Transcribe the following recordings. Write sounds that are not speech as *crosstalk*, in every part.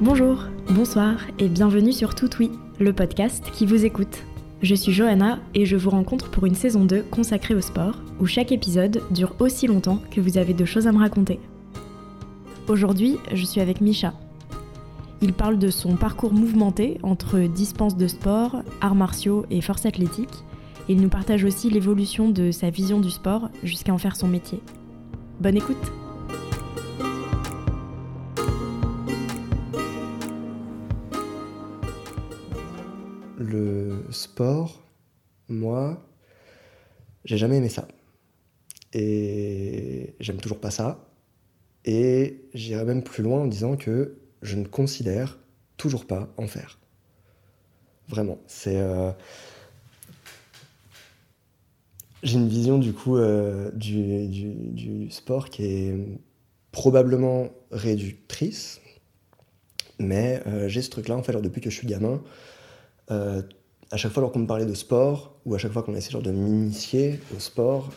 Bonjour, bonsoir et bienvenue sur Tout Oui, le podcast qui vous écoute. Je suis Johanna et je vous rencontre pour une saison 2 consacrée au sport, où chaque épisode dure aussi longtemps que vous avez de choses à me raconter. Aujourd'hui, je suis avec Misha. Il parle de son parcours mouvementé entre dispense de sport, arts martiaux et force athlétique. Il nous partage aussi l'évolution de sa vision du sport jusqu'à en faire son métier. Bonne écoute! Moi, j'ai jamais aimé ça. Et j'aime toujours pas ça. Et j'irai même plus loin en disant que je ne considère toujours pas en faire. Vraiment. C'est. Euh, j'ai une vision du coup euh, du, du, sport qui est probablement réductrice, mais euh, j'ai ce truc-là en fait, genre, depuis que je suis gamin. à chaque fois qu'on me parlait de sport, ou à chaque fois qu'on essaie genre, de m'initier au sport,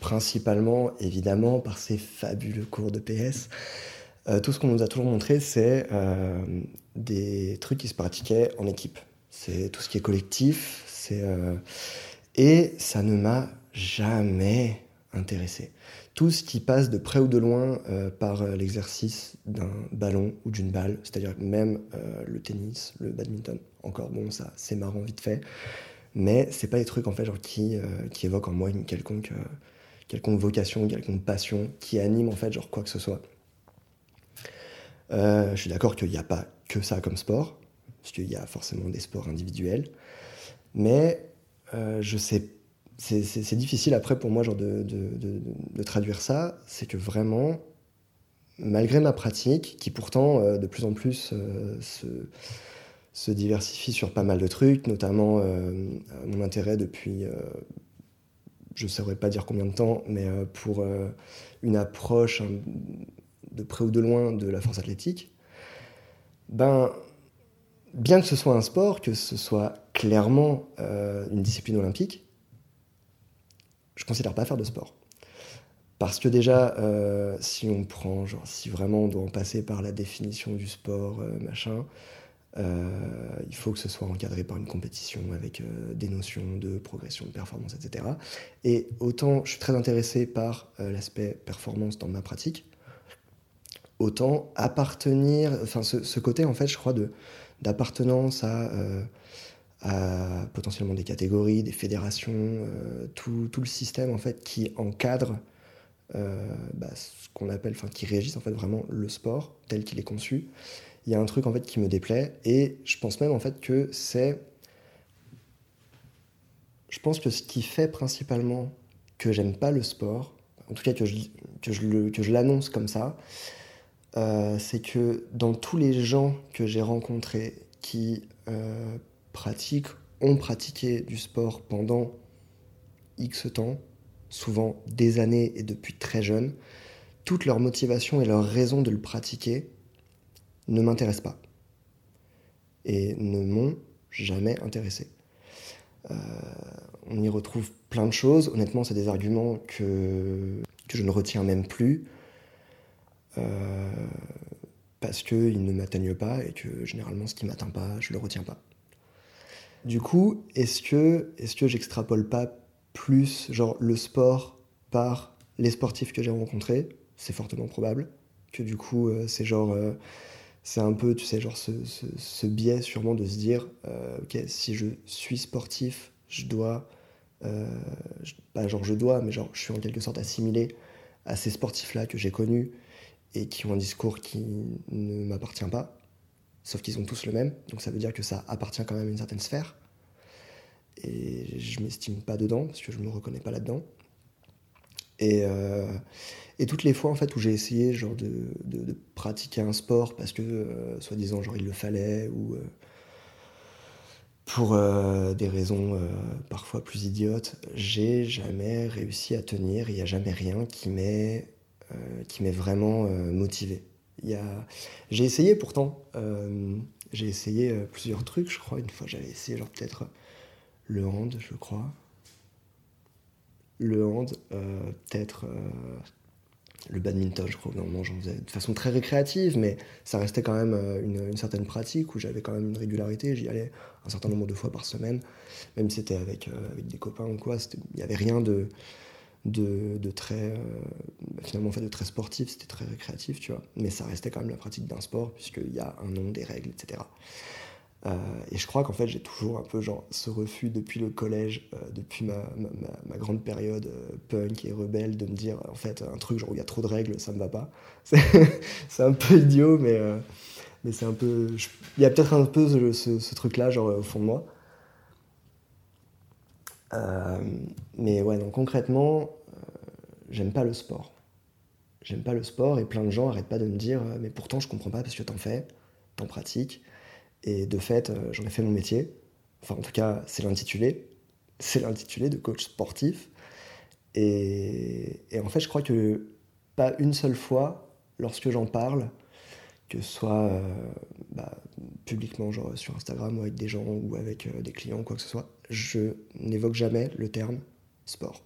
principalement évidemment par ces fabuleux cours de PS, euh, tout ce qu'on nous a toujours montré, c'est euh, des trucs qui se pratiquaient en équipe. C'est tout ce qui est collectif. Euh, et ça ne m'a jamais intéressé. Tout ce qui passe de près ou de loin par l'exercice d'un ballon ou d'une balle, c'est-à-dire même le tennis, le badminton. Encore bon, ça c'est marrant vite fait, mais c'est pas des trucs en fait genre qui qui évoquent en moi une quelconque quelconque vocation, quelconque passion, qui anime en fait genre quoi que ce soit. Euh, je suis d'accord qu'il n'y a pas que ça comme sport, parce qu'il y a forcément des sports individuels. Mais euh, je sais, c'est difficile après pour moi genre de, de, traduire ça. C'est que vraiment, malgré ma pratique, qui pourtant euh, de plus en plus se, se, diversifie sur pas mal de trucs, notamment mon intérêt depuis, je ne saurais pas dire combien de temps, mais pour une approche de près ou de loin de la force athlétique, ben, bien que ce soit un sport, que ce soit clairement euh, une discipline olympique, je ne considère pas faire de sport. Parce que déjà, euh, si on prend, genre, si vraiment on doit en passer par la définition du sport, euh, il faut que ce soit encadré par une compétition avec des notions de progression, de performance, etc. Et autant je suis très intéressé par l'aspect performance dans ma pratique, autant appartenir, enfin ce, côté en fait, je crois, d'appartenance à, euh, potentiellement des catégories, des fédérations, euh, tout, le système en fait qui encadre euh, bah, ce qu'on appelle, enfin qui régisse en fait vraiment le sport tel qu'il est conçu. Il y a un truc en fait qui me déplaît et je pense même en fait que c'est, je pense que ce qui fait principalement que j'aime pas le sport, en tout cas que je, l'annonce comme ça, euh, c'est que dans tous les gens que j'ai rencontrés qui euh, pratiquent, ont pratiqué du sport pendant X temps, souvent des années et depuis très jeune, toute leur motivation et leur raison de le pratiquer ne m'intéressent pas et ne m'ont jamais intéressé. Euh, on y retrouve plein de choses. Honnêtement, c'est des arguments que, je ne retiens même plus. Euh, parce qu'ils ne m'atteignent pas et que généralement ce qui m'atteint pas, je le retiens pas. Du coup, est-ce que, est-ce que j'extrapole pas plus genre le sport par les sportifs que j'ai rencontrés? C'est fortement probable que du coup euh, c'est genre euh, c'est un peu tu sais genre ce, ce, biais sûrement de se dire ok si je suis sportif je dois pas genre je dois mais genre je suis en quelque sorte assimilé à ces sportifs là que j'ai connus et qui ont un discours qui ne m'appartient pas, sauf qu'ils ont tous le même, donc ça veut dire que ça appartient quand même à une certaine sphère. Et je m'estime pas dedans, parce que je me reconnais pas là-dedans. Et, euh, et, toutes les fois en fait où j'ai essayé genre de, pratiquer un sport parce que euh, soi-disant genre il le fallait ou euh, pour des raisons parfois plus idiotes, j'ai jamais réussi à tenir. Il n'y a jamais rien qui m'est vraiment motivé. J'ai essayé pourtant, j'ai essayé plusieurs trucs, je crois. Une fois, j'avais essayé peut-être le hand, je crois. Le hand, peut-être le badminton, je crois, normalement j'en faisais de façon très récréative, mais ça restait quand même euh, une, certaine pratique où j'avais quand même une régularité, j'y allais un certain nombre de fois par semaine, même si c'était avec, euh, avec des copains ou quoi, il n'y avait rien de, très, euh, bah, de très sportif, c'était très récréatif, tu vois, mais ça restait quand même la pratique d'un sport, puisqu'il y a un nom, des règles, etc. Euh, et je crois qu'en fait, j'ai toujours un peu genre ce refus depuis le collège, euh, depuis ma, ma, grande période euh, punk et rebelle, de me dire en fait un truc genre où il y a trop de règles, ça me va pas. *laughs* C'est un peu idiot, mais, mais c'est un peu. Il y a peut-être un peu ce, ce, truc-là, genre au fond de moi. mais ouais, donc concrètement, j'aime pas le sport. J'aime pas le sport et plein de gens arrêtent pas de me dire mais pourtant je comprends pas parce que t'en fais, t'en pratiques. Et de fait, euh, j'en ai fait mon métier. Enfin, en tout cas, c'est l'intitulé. C'est l'intitulé de coach sportif. Et, en fait, je crois que pas une seule fois, lorsque j'en parle, que ce soit euh, bah, publiquement, genre sur Instagram ou avec des gens ou avec euh, des clients ou quoi que ce soit, je n'évoque jamais le terme sport.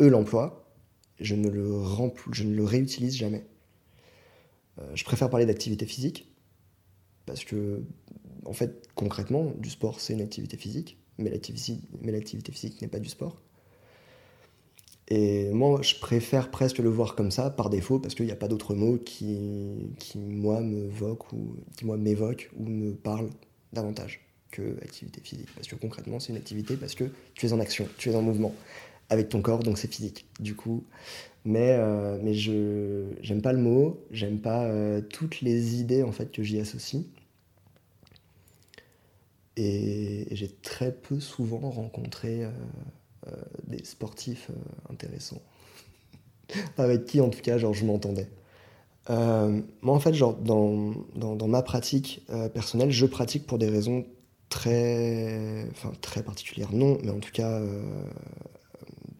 Eux l'emploient, je ne le, je ne le réutilise jamais. je préfère parler d'activité physique, parce que, en fait, concrètement, du sport, c'est une activité physique, mais l'activité physique n'est pas du sport. Et moi, je préfère presque le voir comme ça, par défaut, parce qu'il n'y a pas d'autre mot qui, qui, moi, m'évoque ou ou me parle davantage que activité physique. Parce que concrètement, c'est une activité parce que tu es en action, tu es en mouvement avec ton corps, donc c'est physique. Du coup, mais, euh, mais je j'aime pas le mot, j'aime pas euh, toutes les idées en fait que j'y associe. Et, j'ai très peu souvent rencontré euh, des sportifs intéressants. *laughs* avec qui en tout cas genre je m'entendais. moi en fait genre dans, dans, ma pratique personnelle, je pratique pour des raisons très, enfin, très particulières. Non, mais en tout cas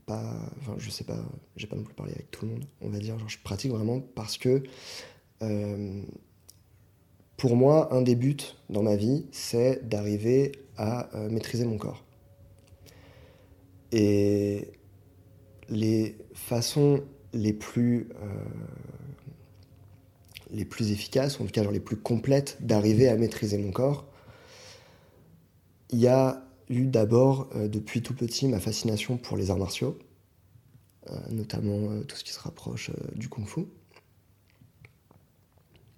pas, enfin, je sais pas, j'ai pas non plus parlé avec tout le monde, on va dire, genre, je pratique vraiment parce que euh, pour moi, un des buts dans ma vie, c'est d'arriver à euh, maîtriser mon corps. Et les façons les plus, euh, les plus efficaces, ou en tout cas les plus complètes d'arriver à maîtriser mon corps, il y a eu d'abord, euh, depuis tout petit, ma fascination pour les arts martiaux, notamment tout ce qui se rapproche du kung-fu.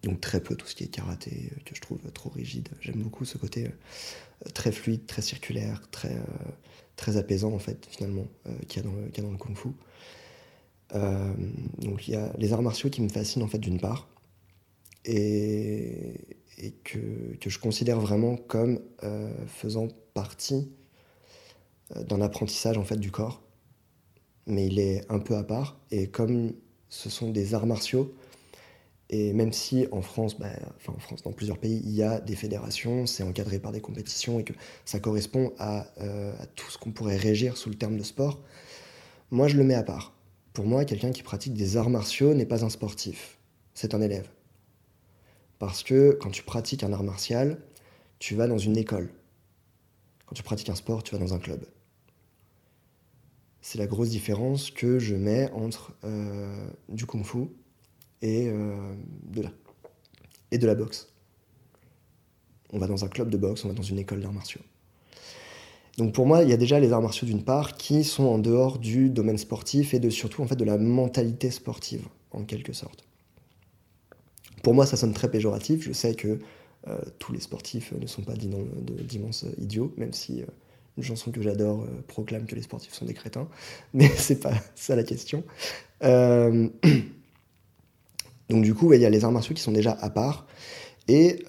Donc très peu tout ce qui est karaté, que je trouve trop rigide. J'aime beaucoup ce côté très fluide, très circulaire, très, très apaisant en fait finalement qu'il y, a dans le kung-fu. donc il y a les arts martiaux qui me fascinent en fait d'une part, et, que, que, je considère vraiment comme faisant partie euh, d'un apprentissage en fait du corps, mais il est un peu à part. Et comme ce sont des arts martiaux, et même si en France, bah, enfin en France, dans plusieurs pays, il y a des fédérations, c'est encadré par des compétitions et que ça correspond à, euh, à tout ce qu'on pourrait régir sous le terme de sport, moi je le mets à part. Pour moi, quelqu'un qui pratique des arts martiaux n'est pas un sportif, c'est un élève. Parce que quand tu pratiques un art martial, tu vas dans une école. Quand tu pratiques un sport, tu vas dans un club. C'est la grosse différence que je mets entre euh, du kung-fu et, euh, de la, et de la boxe. On va dans un club de boxe, on va dans une école d'arts martiaux. Donc pour moi, il y a déjà les arts martiaux d'une part qui sont en dehors du domaine sportif et de surtout en fait de la mentalité sportive en quelque sorte. Pour moi, ça sonne très péjoratif. Je sais que euh, tous les sportifs ne sont pas d'immenses idiots, même si euh, une chanson que j'adore euh, proclame que les sportifs sont des crétins, mais *laughs* c'est pas ça la question. *clears throat* donc du coup, il y a les arts martiaux qui sont déjà à part. Et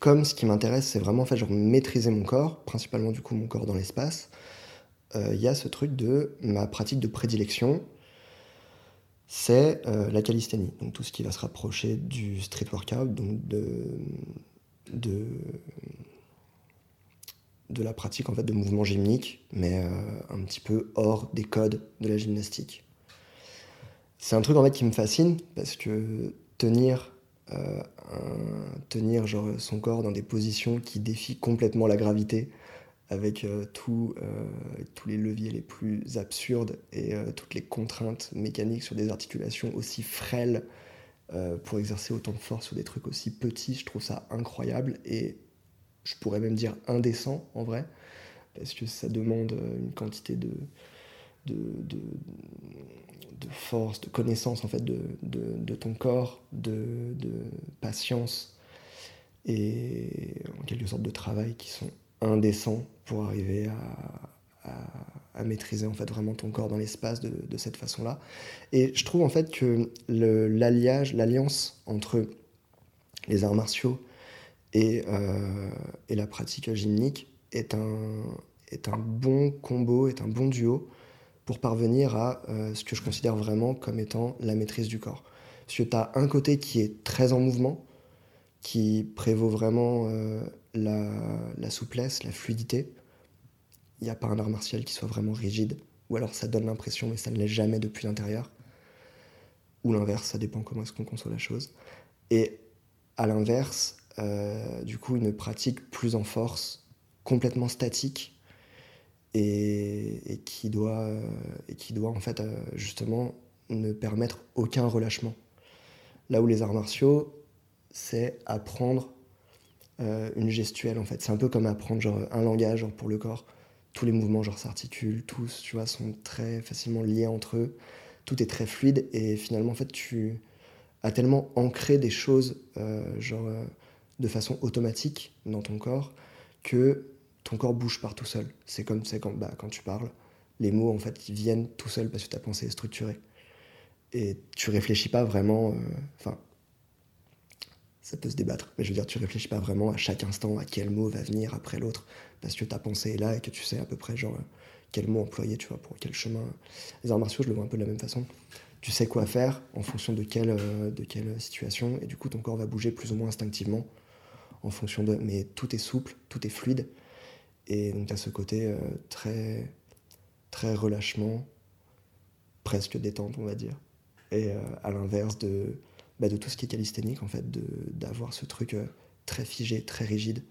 comme ce qui m'intéresse, c'est vraiment en maîtriser mon corps, principalement du coup mon corps dans l'espace, il y a ce truc de ma pratique de prédilection, c'est euh, la calisthénie, donc tout ce qui va se rapprocher du street workout, donc de, de, la pratique en fait de mouvements gymniques, mais euh, un petit peu hors des codes de la gymnastique. C'est un truc en fait qui me fascine parce que tenir, euh, son corps dans des positions qui défient complètement la gravité, avec tous les leviers les plus absurdes et toutes les contraintes mécaniques sur des articulations aussi frêles pour exercer autant de force sur des trucs aussi petits, je trouve ça incroyable et je pourrais même dire indécent en vrai, parce que ça demande une quantité de, de, de, force, de connaissance en fait de, de ton corps, de, patience et en quelque sorte de travail qui sont indécents pour arriver à, maîtriser en fait vraiment ton corps dans l'espace de, cette façon-là. Et je trouve en fait que l'alliage, l'alliance entre les arts martiaux et, euh, la pratique gymnique est un bon combo, est un bon duo pour parvenir à euh, ce que je considère vraiment comme étant la maîtrise du corps. Parce que tu as un côté qui est très en mouvement, qui prévaut vraiment euh, la, souplesse, la fluidité. Il n'y a pas un art martial qui soit vraiment rigide, ou alors ça donne l'impression, mais ça ne l'est jamais depuis l'intérieur. Ou l'inverse, ça dépend comment est-ce qu'on conçoit la chose. Et à l'inverse, euh, du coup, une pratique plus en force, complètement statique, et, qui doit, euh, et qui doit en fait euh, justement ne permettre aucun relâchement. Là où les arts martiaux, c'est apprendre euh, une gestuelle en fait. C'est un peu comme apprendre genre, un langage pour le corps. Tous les mouvements s'articulent, tous tu vois, sont très facilement liés entre eux. Tout est très fluide et finalement en fait tu as tellement ancré des choses genre de façon automatique dans ton corps que ton corps bouge par tout seul. C'est comme c'est quand, bah, quand tu parles, les mots en fait viennent tout seuls parce que ta pensée est structurée. Et tu réfléchis pas vraiment. Euh, enfin, ça peut se débattre, mais je veux dire, tu réfléchis pas vraiment à chaque instant à quel mot va venir après l'autre parce que ta pensée est là et que tu sais à peu près genre quel mot employer, tu vois, pour quel chemin. Les arts martiaux, je le vois un peu de la même façon. Tu sais quoi faire en fonction de quelle, euh, de quelle situation et du coup ton corps va bouger plus ou moins instinctivement en fonction de. Mais tout est souple, tout est fluide et donc, à ce côté euh, très, très relâchement, presque détente, on va dire. Et euh, à l'inverse de, bah, de tout ce qui est calisthénique, en fait, d'avoir ce truc euh, très figé, très rigide,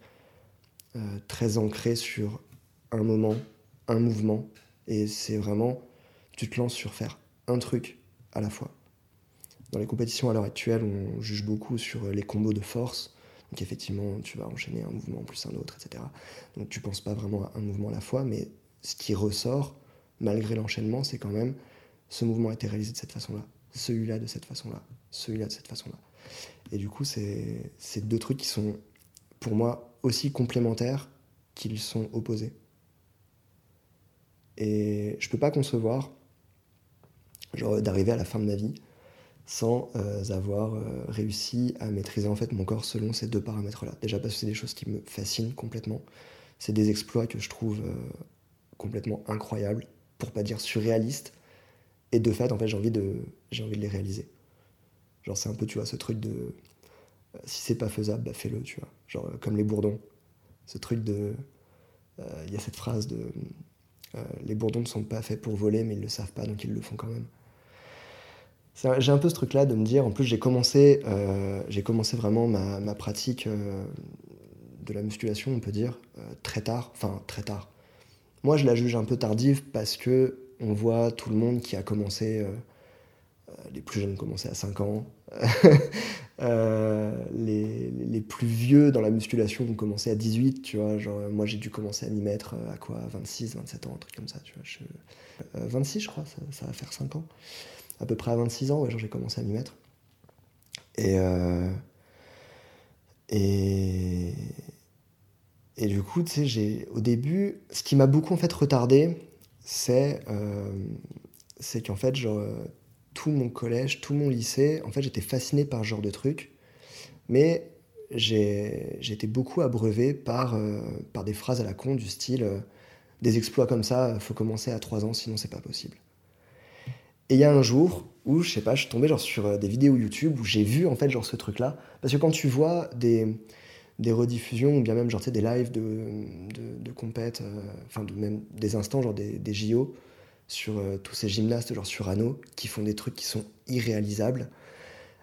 très ancré sur un moment, un mouvement. Et c'est vraiment, tu te lances sur faire un truc à la fois. Dans les compétitions à l'heure actuelle, on juge beaucoup sur les combos de force, donc effectivement, tu vas enchaîner un mouvement plus un autre, etc. Donc tu penses pas vraiment à un mouvement à la fois, mais ce qui ressort, malgré l'enchaînement, c'est quand même ce mouvement a été réalisé de cette façon-là, celui-là de cette façon-là, celui-là de cette façon-là. Et du coup, c'est deux trucs qui sont, pour moi, aussi complémentaires qu'ils sont opposés. Et je peux pas concevoir, d'arriver à la fin de ma vie sans euh, avoir euh, réussi à maîtriser en fait mon corps selon ces deux paramètres-là. Déjà parce que c'est des choses qui me fascinent complètement. C'est des exploits que je trouve euh, complètement incroyables, pour pas dire surréalistes. Et de fait, en fait, j'ai envie de, j'ai envie de les réaliser. Genre, c'est un peu, tu vois, ce truc de si c'est pas faisable, bah fais-le, tu vois. Genre, comme les bourdons. Ce truc de. Il y a cette phrase de les bourdons ne sont pas faits pour voler, mais ils le savent pas, donc ils le font quand même. J'ai un peu ce truc-là de me dire, en plus j'ai commencé, euh, commencé vraiment ma, ma pratique euh, de la musculation, on peut dire, euh, très tard, enfin très tard. Moi je la juge un peu tardive parce que on voit tout le monde qui a commencé, les plus jeunes commencé à 5 ans, *laughs* les, les, plus vieux dans la musculation ont commencé à 18, tu vois, genre moi j'ai dû commencer à m'y mettre à quoi, 26, 27 ans, un truc comme ça, tu vois. Je, 26 je crois, ça, ça va faire 5 ans à peu près à 26 ans, j'ai commencé à m'y mettre. Et, euh, du coup, tu sais, au début, ce qui m'a beaucoup fait retardé, c'est, euh, qu'en fait, genre, tout mon collège, tout mon lycée, en fait, j'étais fasciné par ce genre de trucs, mais été beaucoup abreuvé par, euh, par des phrases à la con du style des exploits comme ça, faut commencer à 3 ans, sinon c'est pas possible. Et il y a un jour où, je sais pas, je suis tombé genre sur euh, des vidéos YouTube où j'ai vu en fait genre ce truc-là. Parce que quand tu vois des, des rediffusions ou bien même genre des lives de, de, de euh, enfin même des instants genre des, des JO sur euh, tous ces gymnastes genre sur anneau qui font des trucs qui sont irréalisables.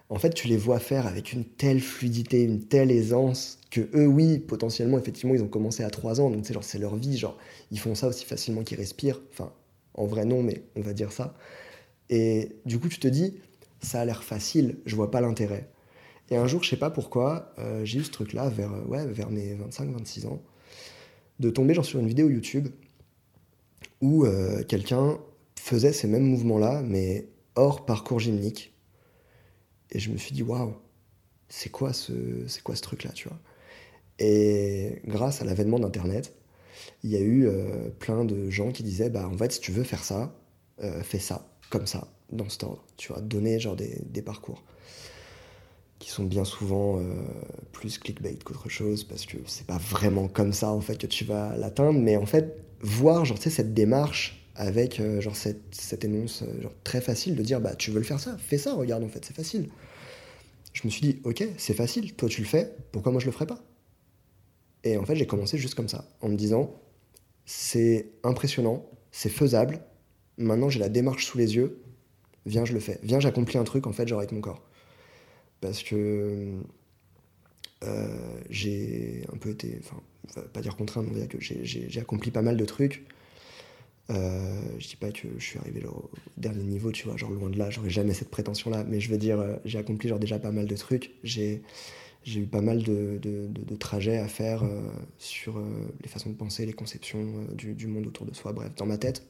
en fait, tu les vois faire avec une telle fluidité, une telle aisance, que eux, oui, potentiellement, effectivement, ils ont commencé à 3 ans, donc c'est c'est leur vie, genre, ils font ça aussi facilement qu'ils respirent. Enfin, en vrai, non, mais on va dire ça. Et du coup, tu te dis, ça a l'air facile, je vois pas l'intérêt. Et un jour, je sais pas pourquoi, euh, j'ai eu ce truc-là vers, euh, ouais, vers mes 25-26 ans, de tomber genre, sur une vidéo YouTube où euh, quelqu'un faisait ces mêmes mouvements-là, mais hors parcours gymnique. Et je me suis dit, waouh, c'est quoi ce, ce truc-là, tu vois? Et grâce à l'avènement d'Internet, il y a eu plein de gens qui disaient, bah en fait, si tu veux faire ça, fais ça, comme ça, dans cet ordre, tu vois, donner genre des, des parcours qui sont bien souvent euh, plus clickbait qu'autre chose parce que c'est pas vraiment comme ça en fait que tu vas l'atteindre mais en fait voir genre cette démarche avec euh, genre cette, cette énonce euh, genre, très facile de dire bah tu veux le faire ça fais ça regarde en fait c'est facile. Je me suis dit ok c'est facile toi tu le fais pourquoi moi je le ferais pas? Et en fait j'ai commencé juste comme ça en me disant c'est impressionnant c'est faisable maintenant j'ai la démarche sous les yeux viens je le fais viens j'accomplis un truc en fait genre avec mon corps parce que euh, j'ai un peu été, enfin, pas dire contraint, mais que j'ai accompli pas mal de trucs. Euh, je dis pas que je suis arrivé au dernier niveau, tu vois, genre loin de là, j'aurais jamais cette prétention-là, mais je veux dire, euh, j'ai accompli genre déjà pas mal de trucs. J'ai eu pas mal de, trajets à faire sur les façons de penser, les conceptions du, monde autour de soi, bref, dans ma tête.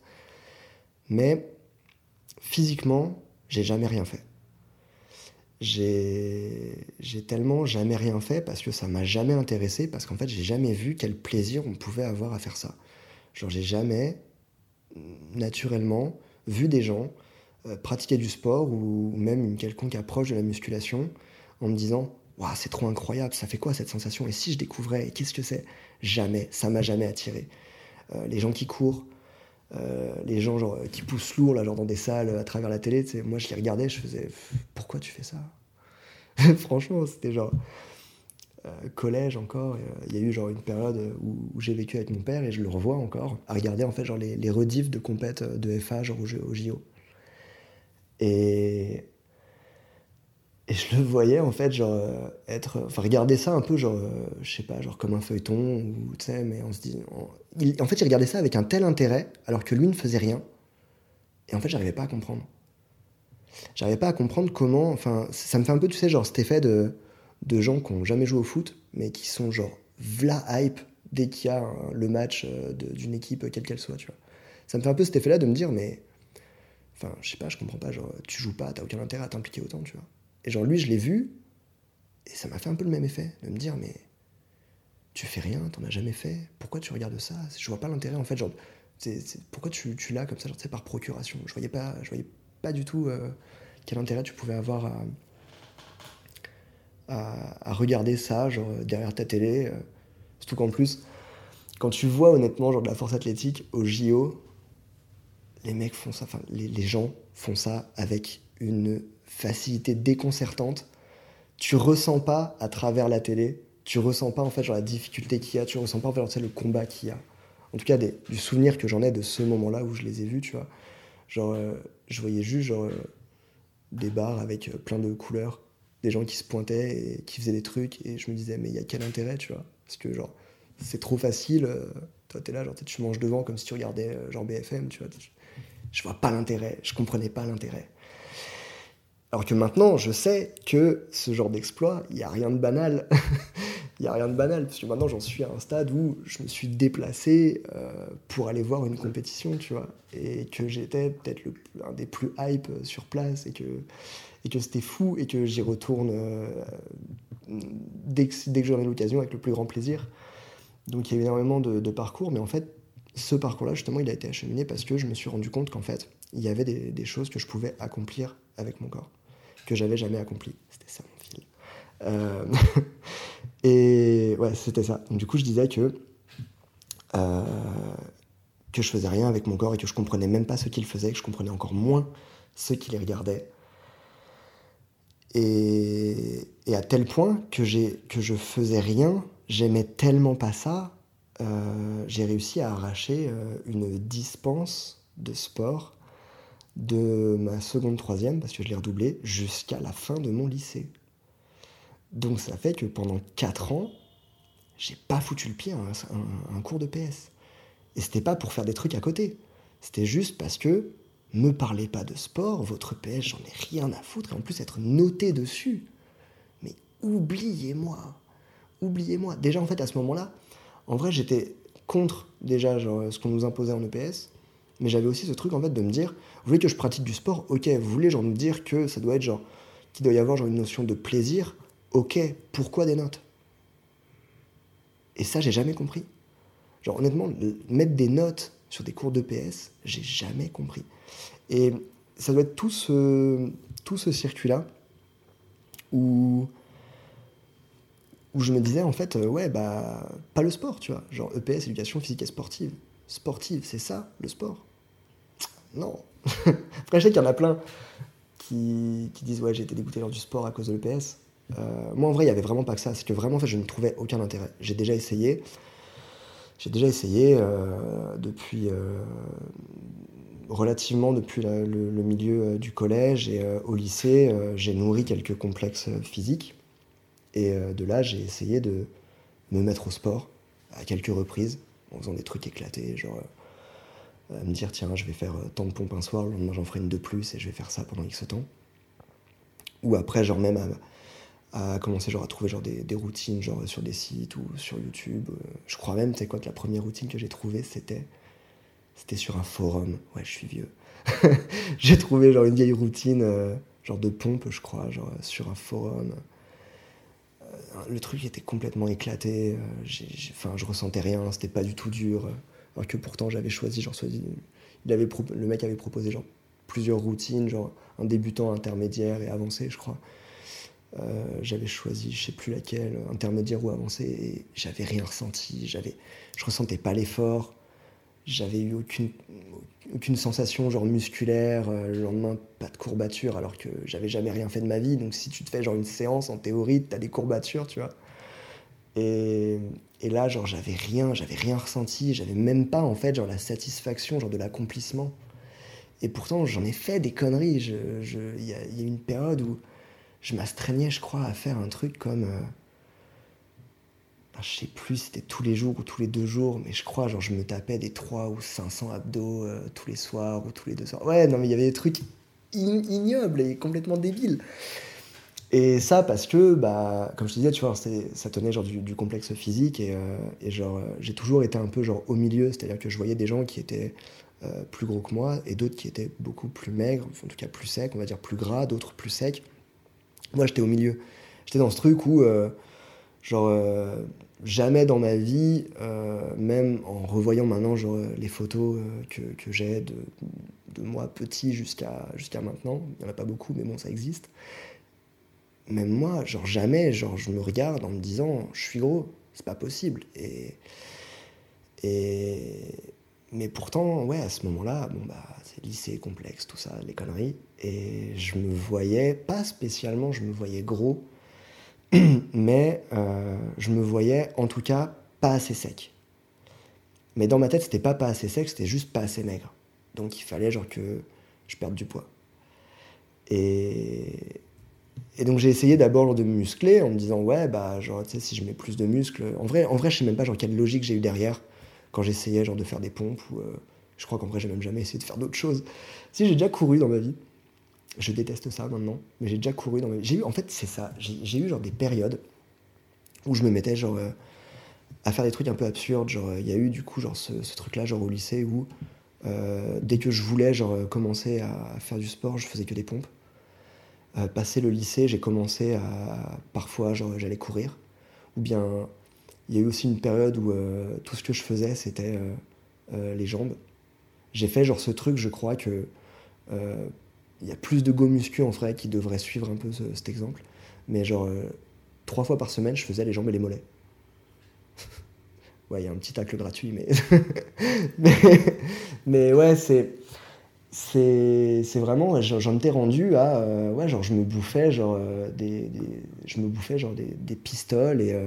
Mais physiquement, j'ai jamais rien fait j'ai tellement jamais rien fait parce que ça m'a jamais intéressé, parce qu'en fait, j'ai jamais vu quel plaisir on pouvait avoir à faire ça. Genre, j'ai jamais, naturellement, vu des gens euh, pratiquer du sport ou même une quelconque approche de la musculation en me disant Waouh, c'est trop incroyable, ça fait quoi cette sensation? Et si je découvrais, qu'est-ce que c'est? Jamais, ça m'a jamais attiré. Euh, les gens qui courent, euh, les gens genre, qui poussent lourd dans des salles à travers la télé, moi je les regardais, je faisais pourquoi tu fais ça? *laughs* Franchement, c'était genre euh, collège encore. Euh, il y a eu genre une période où, j'ai vécu avec mon père et je le revois encore à regarder en fait genre les, les rediffs de compète de FA au, au JO. Et et je le voyais en fait, genre, euh, être. Enfin, regarder ça un peu, genre, euh, je sais pas, genre comme un feuilleton, ou tu sais, mais on se dit. En fait, il regardait ça avec un tel intérêt, alors que lui ne faisait rien. Et en fait, j'arrivais pas à comprendre. J'arrivais pas à comprendre comment. Enfin, ça me fait un peu, tu sais, genre cet effet de, de gens qui ont jamais joué au foot, mais qui sont genre vla hype dès qu'il y a un, le match euh, d'une équipe, quelle qu'elle soit, tu vois. Ça me fait un peu cet effet-là de me dire, mais. Enfin, je sais pas, je comprends pas, genre, tu joues pas, t'as aucun intérêt à t'impliquer autant, tu vois. Et genre, lui, je l'ai vu, et ça m'a fait un peu le même effet, de me dire, mais tu fais rien, t'en as jamais fait, pourquoi tu regardes ça? Je vois pas l'intérêt, en fait, genre, c'est, c'est, pourquoi tu, tu l'as comme ça, genre, sais, par procuration? Je voyais pas, je voyais pas du tout euh, quel intérêt tu pouvais avoir à, regarder ça, genre, derrière ta télé. Euh, surtout qu'en plus, quand tu vois honnêtement, genre, de la force athlétique au JO, les mecs font ça, enfin, les, les gens font ça avec une facilité déconcertante. Tu ressens pas à travers la télé, tu ressens pas en fait genre la difficulté qu'il y a, tu ressens pas en fait le combat qu'il y a. En tout cas, du souvenir que j'en ai de ce moment-là où je les ai vus, tu vois. Genre, euh, je voyais juste genre, euh, des bars avec euh, plein de couleurs, des gens qui se pointaient et qui faisaient des trucs, et je me disais, mais il y a quel intérêt, tu vois? Parce que genre, c'est trop facile, toi t'es là, genre tu manges devant comme si tu regardais genre BFM, tu vois. Je vois pas l'intérêt, je comprenais pas l'intérêt. Alors que maintenant, je sais que ce genre d'exploit, il n'y a rien de banal. *laughs* Il n'y a rien de banal, parce que maintenant j'en suis à un stade où je me suis déplacé euh, pour aller voir une compétition, tu vois. Et que j'étais peut-être un des plus hype sur place, et que, et que c'était fou, et que j'y retourne euh, dès que, j'en ai l'occasion avec le plus grand plaisir. Donc il y a énormément de, parcours, mais en fait, ce parcours-là, justement, il a été acheminé parce que je me suis rendu compte qu'en fait, il y avait des choses que je pouvais accomplir avec mon corps que j'avais jamais accompli. C'était ça mon fil. Euh, *laughs* et ouais, c'était ça. Donc, du coup, je disais que, euh, que je faisais rien avec mon corps et que je comprenais même pas ce qu'il faisait, que je comprenais encore moins ce qui les regardait. Et, et, à tel point que, que je faisais rien, j'aimais tellement pas ça, euh, j'ai réussi à arracher euh, une dispense de sport de ma seconde, troisième, parce que je l'ai redoublé, jusqu'à la fin de mon lycée. Donc ça fait que pendant 4 ans, j'ai pas foutu le pied à un, cours de PS. Et c'était pas pour faire des trucs à côté. C'était juste parce que me parlez pas de sport, votre PS, j'en ai rien à foutre, et en plus être noté dessus. Mais oubliez-moi, oubliez-moi. Déjà en fait à ce moment-là, en vrai j'étais contre déjà ce qu'on nous imposait en EPS, mais j'avais aussi ce truc en fait de me dire, vous voulez que je pratique du sport, ok, vous voulez genre me dire que ça doit être genre, qu'il doit y avoir genre une notion de plaisir, ok, pourquoi des notes? Et ça j'ai jamais compris. Genre honnêtement, mettre des notes sur des cours d'EPS, j'ai jamais compris. Et ça doit être tout ce, tout ce circuit-là où, où je me disais en fait, euh, ouais, bah, pas le sport, tu vois. Genre EPS, éducation physique et sportive. Sportive, c'est ça, le sport Non. *laughs* Après, je sais qu'il y en a plein qui, disent, ouais, j'ai été dégoûté lors du sport à cause de l'EPS. Euh, moi, en vrai, il n'y avait vraiment pas que ça. C'est que vraiment, en fait, je ne trouvais aucun intérêt. J'ai déjà essayé. J'ai déjà essayé euh, depuis relativement depuis le, milieu euh, du collège et euh, au lycée, euh, j'ai nourri quelques complexes physiques. Et de là, j'ai essayé de me mettre au sport à quelques reprises, en faisant des trucs éclatés, genre me dire tiens, je vais faire tant de pompes un soir, le lendemain j'en ferai une de plus et je vais faire ça pendant X temps. Ou après, genre même à, commencer genre à trouver genre des, routines genre sur des sites ou sur YouTube. Je crois même, tu sais quoi, que la première routine que j'ai trouvée, c'était c'était sur un forum. Ouais, je suis vieux. *laughs* j'ai trouvé genre une vieille routine, euh, genre de pompe, je crois, genre sur un forum. Euh, le truc était complètement éclaté. Euh, enfin, je ressentais rien. C'était pas du tout dur. Alors que pourtant, j'avais choisi, genre, il avait le mec avait proposé genre plusieurs routines, genre un débutant, intermédiaire et avancé, je crois. j'avais choisi, je sais plus laquelle, intermédiaire ou avancé, et j'avais rien ressenti. J'avais, je ressentais pas l'effort j'avais eu aucune, aucune sensation genre musculaire, euh, le lendemain pas de courbature alors que j'avais jamais rien fait de ma vie. Donc si tu te fais genre une séance en théorie, tu as des courbatures, tu vois. Et, et là genre j'avais rien, j'avais rien ressenti, j'avais même pas en fait genre la satisfaction genre de l'accomplissement. Et pourtant j'en ai fait des conneries. Il je, y, a, y, a une période où je m'astreignais je crois à faire un truc comme... Euh, je sais plus, c'était tous les jours ou tous les deux jours, mais je crois, genre, je me tapais des 3 ou 500 abdos euh, tous les soirs ou tous les deux soirs. Ouais, non, mais il y avait des trucs ignobles et complètement débiles. Et ça, parce que, bah, comme je te disais, tu vois, ça tenait genre du, complexe physique et, euh, genre, euh, j'ai toujours été un peu genre au milieu, c'est-à-dire que je voyais des gens qui étaient plus gros que moi et d'autres qui étaient beaucoup plus maigres, en tout cas plus secs, on va dire plus gras, d'autres plus secs. Moi, j'étais au milieu. J'étais dans ce truc où, genre, jamais dans ma vie, euh, même en revoyant maintenant genre, les photos euh, que, que j'ai de, de, moi petit jusqu'à jusqu'à maintenant, il n'y en a pas beaucoup, mais bon, ça existe. Même moi, genre jamais, genre je me regarde en me disant, je suis gros, c'est pas possible. Et, mais pourtant, ouais, à ce moment-là, bon bah, c'est lycée complexe, tout ça, les conneries. Et je me voyais pas spécialement, je me voyais gros *clears throat* mais euh, je me voyais en tout cas pas assez sec. Mais dans ma tête, c'était pas pas assez sec, c'était juste pas assez maigre. Donc il fallait genre que je perde du poids. Et, et donc j'ai essayé d'abord de me muscler en me disant ouais bah genre tu sais si je mets plus de muscles, en vrai en vrai je sais même pas genre quelle logique j'ai eu derrière quand j'essayais genre de faire des pompes ou euh, je crois qu'en vrai j'ai même jamais essayé de faire d'autres choses. Si j'ai déjà couru dans ma vie, je déteste ça maintenant, mais j'ai déjà couru dans ma J'ai eu, en fait, c'est ça. J'ai eu genre des périodes où je me mettais genre euh, à faire des trucs un peu absurdes. Genre, il y a eu du coup genre ce, truc-là, genre au lycée où euh, dès que je voulais genre commencer à faire du sport, je faisais que des pompes. Euh, passé le lycée, j'ai commencé à parfois j'allais courir. Ou bien il y a eu aussi une période où tout ce que je faisais c'était les jambes. J'ai fait genre ce truc, je crois que il y a plus de go muscu en vrai qui devraient suivre un peu cet exemple. Mais genre, euh, trois fois par semaine, je faisais les jambes et les mollets. *laughs* ouais, il y a un petit tacle gratuit, mais. *laughs* mais, ouais, c'est. C'est, vraiment, j'en étais rendu à, euh, je me bouffais genre euh, des, je me bouffais des, pistoles et,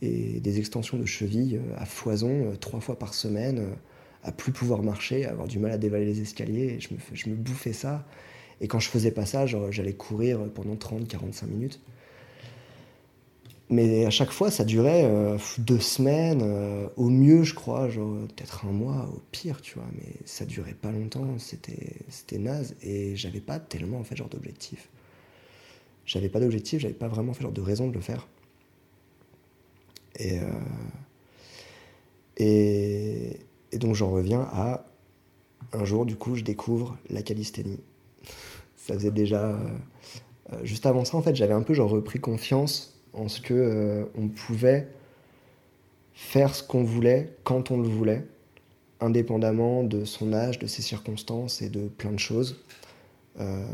et des extensions de cheville à foison trois fois par semaine à plus pouvoir marcher, à avoir du mal à dévaler les escaliers. Je, me, je me bouffais ça. Et quand je faisais pas ça, j'allais courir pendant 30-45 minutes. Mais à chaque fois, ça durait euh, deux semaines, euh, au mieux, je crois, peut-être un mois, au pire, tu vois. Mais ça durait pas longtemps, c'était, c'était naze. Et j'avais pas tellement, en fait, genre d'objectif. J'avais pas d'objectif, j'avais pas vraiment, fait, genre de raison de le faire. Et, euh, et, donc, j'en reviens à un jour, du coup, je découvre la calisthénie. ça faisait déjà. juste avant ça, en fait, j'avais un peu, genre, repris confiance en ce que euh, on pouvait faire ce qu'on voulait quand on le voulait, indépendamment de son âge, de ses circonstances et de plein de choses. Euh,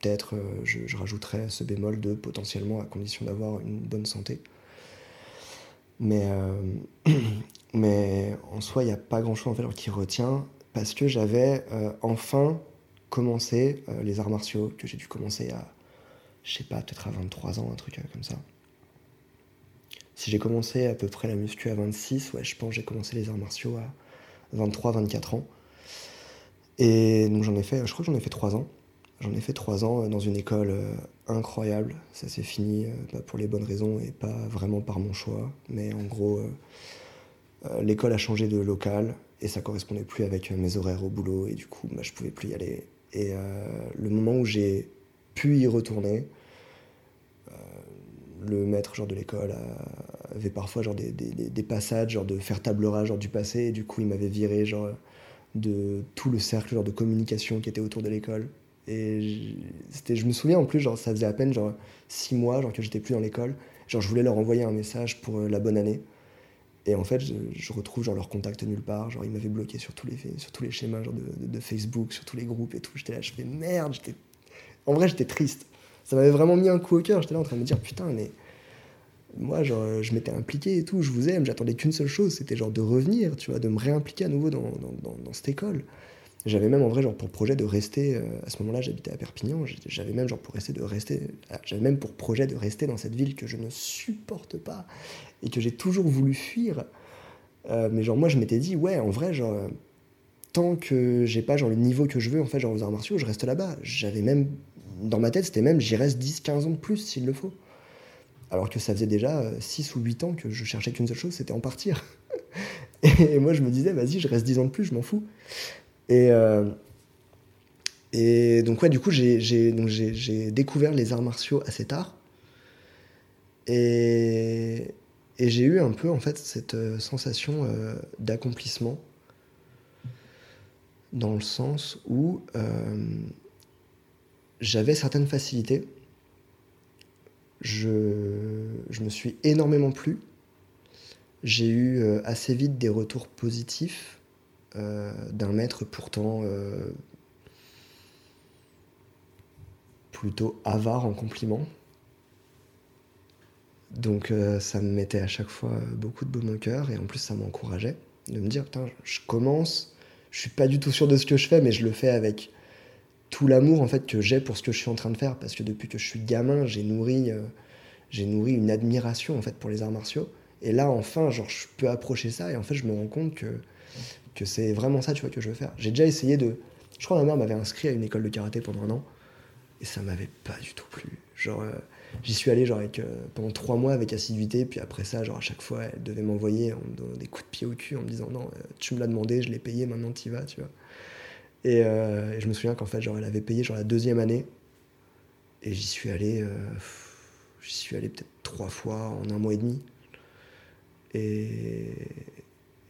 peut-être, euh, je, rajouterais ce bémol de potentiellement à condition d'avoir une bonne santé. Mais, *clears throat* mais en soi, il n'y a pas grand-chose en fait, qui retient parce que j'avais enfin commencé les arts martiaux, que j'ai dû commencer à je sais pas, peut-être à 23 ans, un truc comme ça. Si j'ai commencé à peu près la muscu à 26, ouais, je pense que j'ai commencé les arts martiaux à 23, 24 ans. Et donc j'en ai fait, je crois que j'en ai fait 3 ans. J'en ai fait 3 ans dans une école euh, incroyable. Ça s'est fini euh, pour les bonnes raisons et pas vraiment par mon choix. Mais en gros, euh, l'école a changé de local et ça correspondait plus avec mes horaires au boulot et du coup, bah, je pouvais plus y aller. Et le moment où j'ai pu y retourner. Euh, le maître genre de l'école avait parfois genre des, des, passages genre de faire table rase genre du passé. Et du coup il m'avait viré genre de tout le cercle genre de communication qui était autour de l'école. Et c'était je me souviens en plus genre ça faisait à peine genre six mois genre que j'étais plus dans l'école. Genre je voulais leur envoyer un message pour euh, la bonne année. Et en fait je, je, retrouve genre leur contact nulle part. Genre ils m'avaient bloqué sur tous les sur tous les schémas genre de, de, de Facebook sur tous les groupes et tout. J'étais là je fais merde j'étais en vrai, j'étais triste. Ça m'avait vraiment mis un coup au cœur. J'étais là en train de me dire, putain, mais moi, genre, je m'étais impliqué et tout, je vous aime, j'attendais qu'une seule chose, c'était genre de revenir, tu vois, de me réimpliquer à nouveau dans, dans, cette école. J'avais même en vrai genre pour projet de rester, euh, à ce moment-là j'habitais à Perpignan, j'avais même genre pour rester de rester, ah, j'avais même pour projet de rester dans cette ville que je ne supporte pas et que j'ai toujours voulu fuir. Euh, mais genre moi je m'étais dit ouais en vrai genre tant que j'ai pas genre le niveau que je veux en fait genre aux arts martiaux je reste là-bas. J'avais même dans ma tête, c'était même j'y reste 10-15 ans de plus s'il le faut. Alors que ça faisait déjà 6 ou 8 ans que je cherchais qu'une seule chose, c'était en partir. *laughs* et moi, je me disais, vas-y, je reste 10 ans de plus, je m'en fous. Et, euh, donc, ouais, du coup, j'ai découvert les arts martiaux assez tard. Et, j'ai eu un peu, en fait, cette euh, sensation euh, d'accomplissement. Dans le sens où j'avais certaines facilités. Je, me suis énormément plu. J'ai eu euh, assez vite des retours positifs euh, d'un maître pourtant euh, plutôt avare en compliments. Donc ça me mettait à chaque fois beaucoup de baume au cœur et en plus ça m'encourageait de me dire putain je commence, je suis pas du tout sûr de ce que je fais mais je le fais avec tout l'amour en fait que j'ai pour ce que je suis en train de faire. Parce que depuis que je suis gamin j'ai nourri euh, j'ai nourri une admiration en fait pour les arts martiaux. Et là enfin genre je peux approcher ça et en fait je me rends compte que que c'est vraiment ça tu vois que je veux faire. J'ai déjà essayé de je crois que ma mère m'avait inscrit à une école de karaté pendant un an. Et ça m'avait pas du tout plu. Genre euh, j'y suis allé genre avec, euh, pendant trois mois avec assiduité. Puis après ça genre à chaque fois elle devait m'envoyer des coups de pied au cul en me disant non tu me l'as demandé je l'ai payé maintenant y vas tu vois euh, et, je me souviens qu'en fait, genre, elle avait payé genre la deuxième année. Et j'y suis allé, euh, j'y suis allé peut-être trois fois en un mois et demi. Et,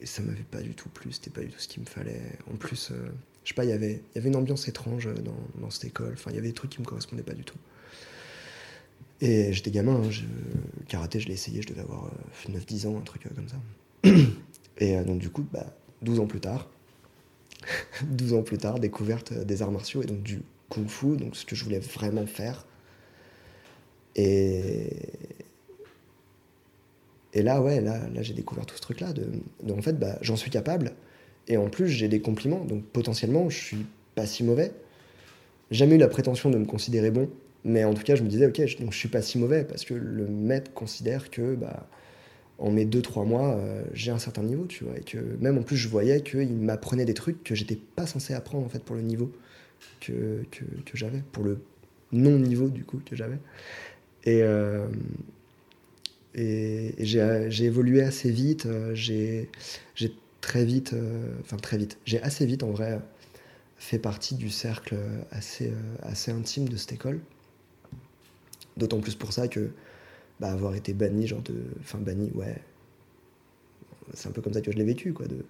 et ça m'avait pas du tout plu, c'était pas du tout ce qu'il me fallait. En plus, euh, je sais pas, y il y avait une ambiance étrange dans, cette école. Enfin, il y avait des trucs qui me correspondaient pas du tout. Et j'étais gamin, hein, je, le karaté, je l'ai essayé, je devais avoir 9-10 ans, un truc comme ça. *clears throat* Et donc, du coup, bah, 12 ans plus tard, *laughs* 12 ans plus tard, découverte des arts martiaux et donc du kung fu, donc ce que je voulais vraiment faire. Et, et là, ouais, là, là j'ai découvert tout ce truc-là. De, en fait, bah, j'en suis capable. Et en plus, j'ai des compliments. Donc potentiellement, je suis pas si mauvais. Jamais eu la prétention de me considérer bon. Mais en tout cas, je me disais, ok, je, donc je suis pas si mauvais parce que le maître considère que bah, en mes 2-3 mois, j'ai un certain niveau, tu vois. Et que même en plus, je voyais qu'il m'apprenait des trucs que j'étais pas censé apprendre, en fait, pour le niveau que, que, que j'avais, pour le non-niveau, du coup, que j'avais. Et, et, j'ai évolué assez vite. j'ai très vite, enfin très vite, j'ai assez vite, en vrai, fait partie du cercle assez, assez intime de cette école. D'autant plus pour ça que bah, avoir été banni, genre de. Enfin, banni, ouais. C'est un peu comme ça que je l'ai vécu, quoi, de,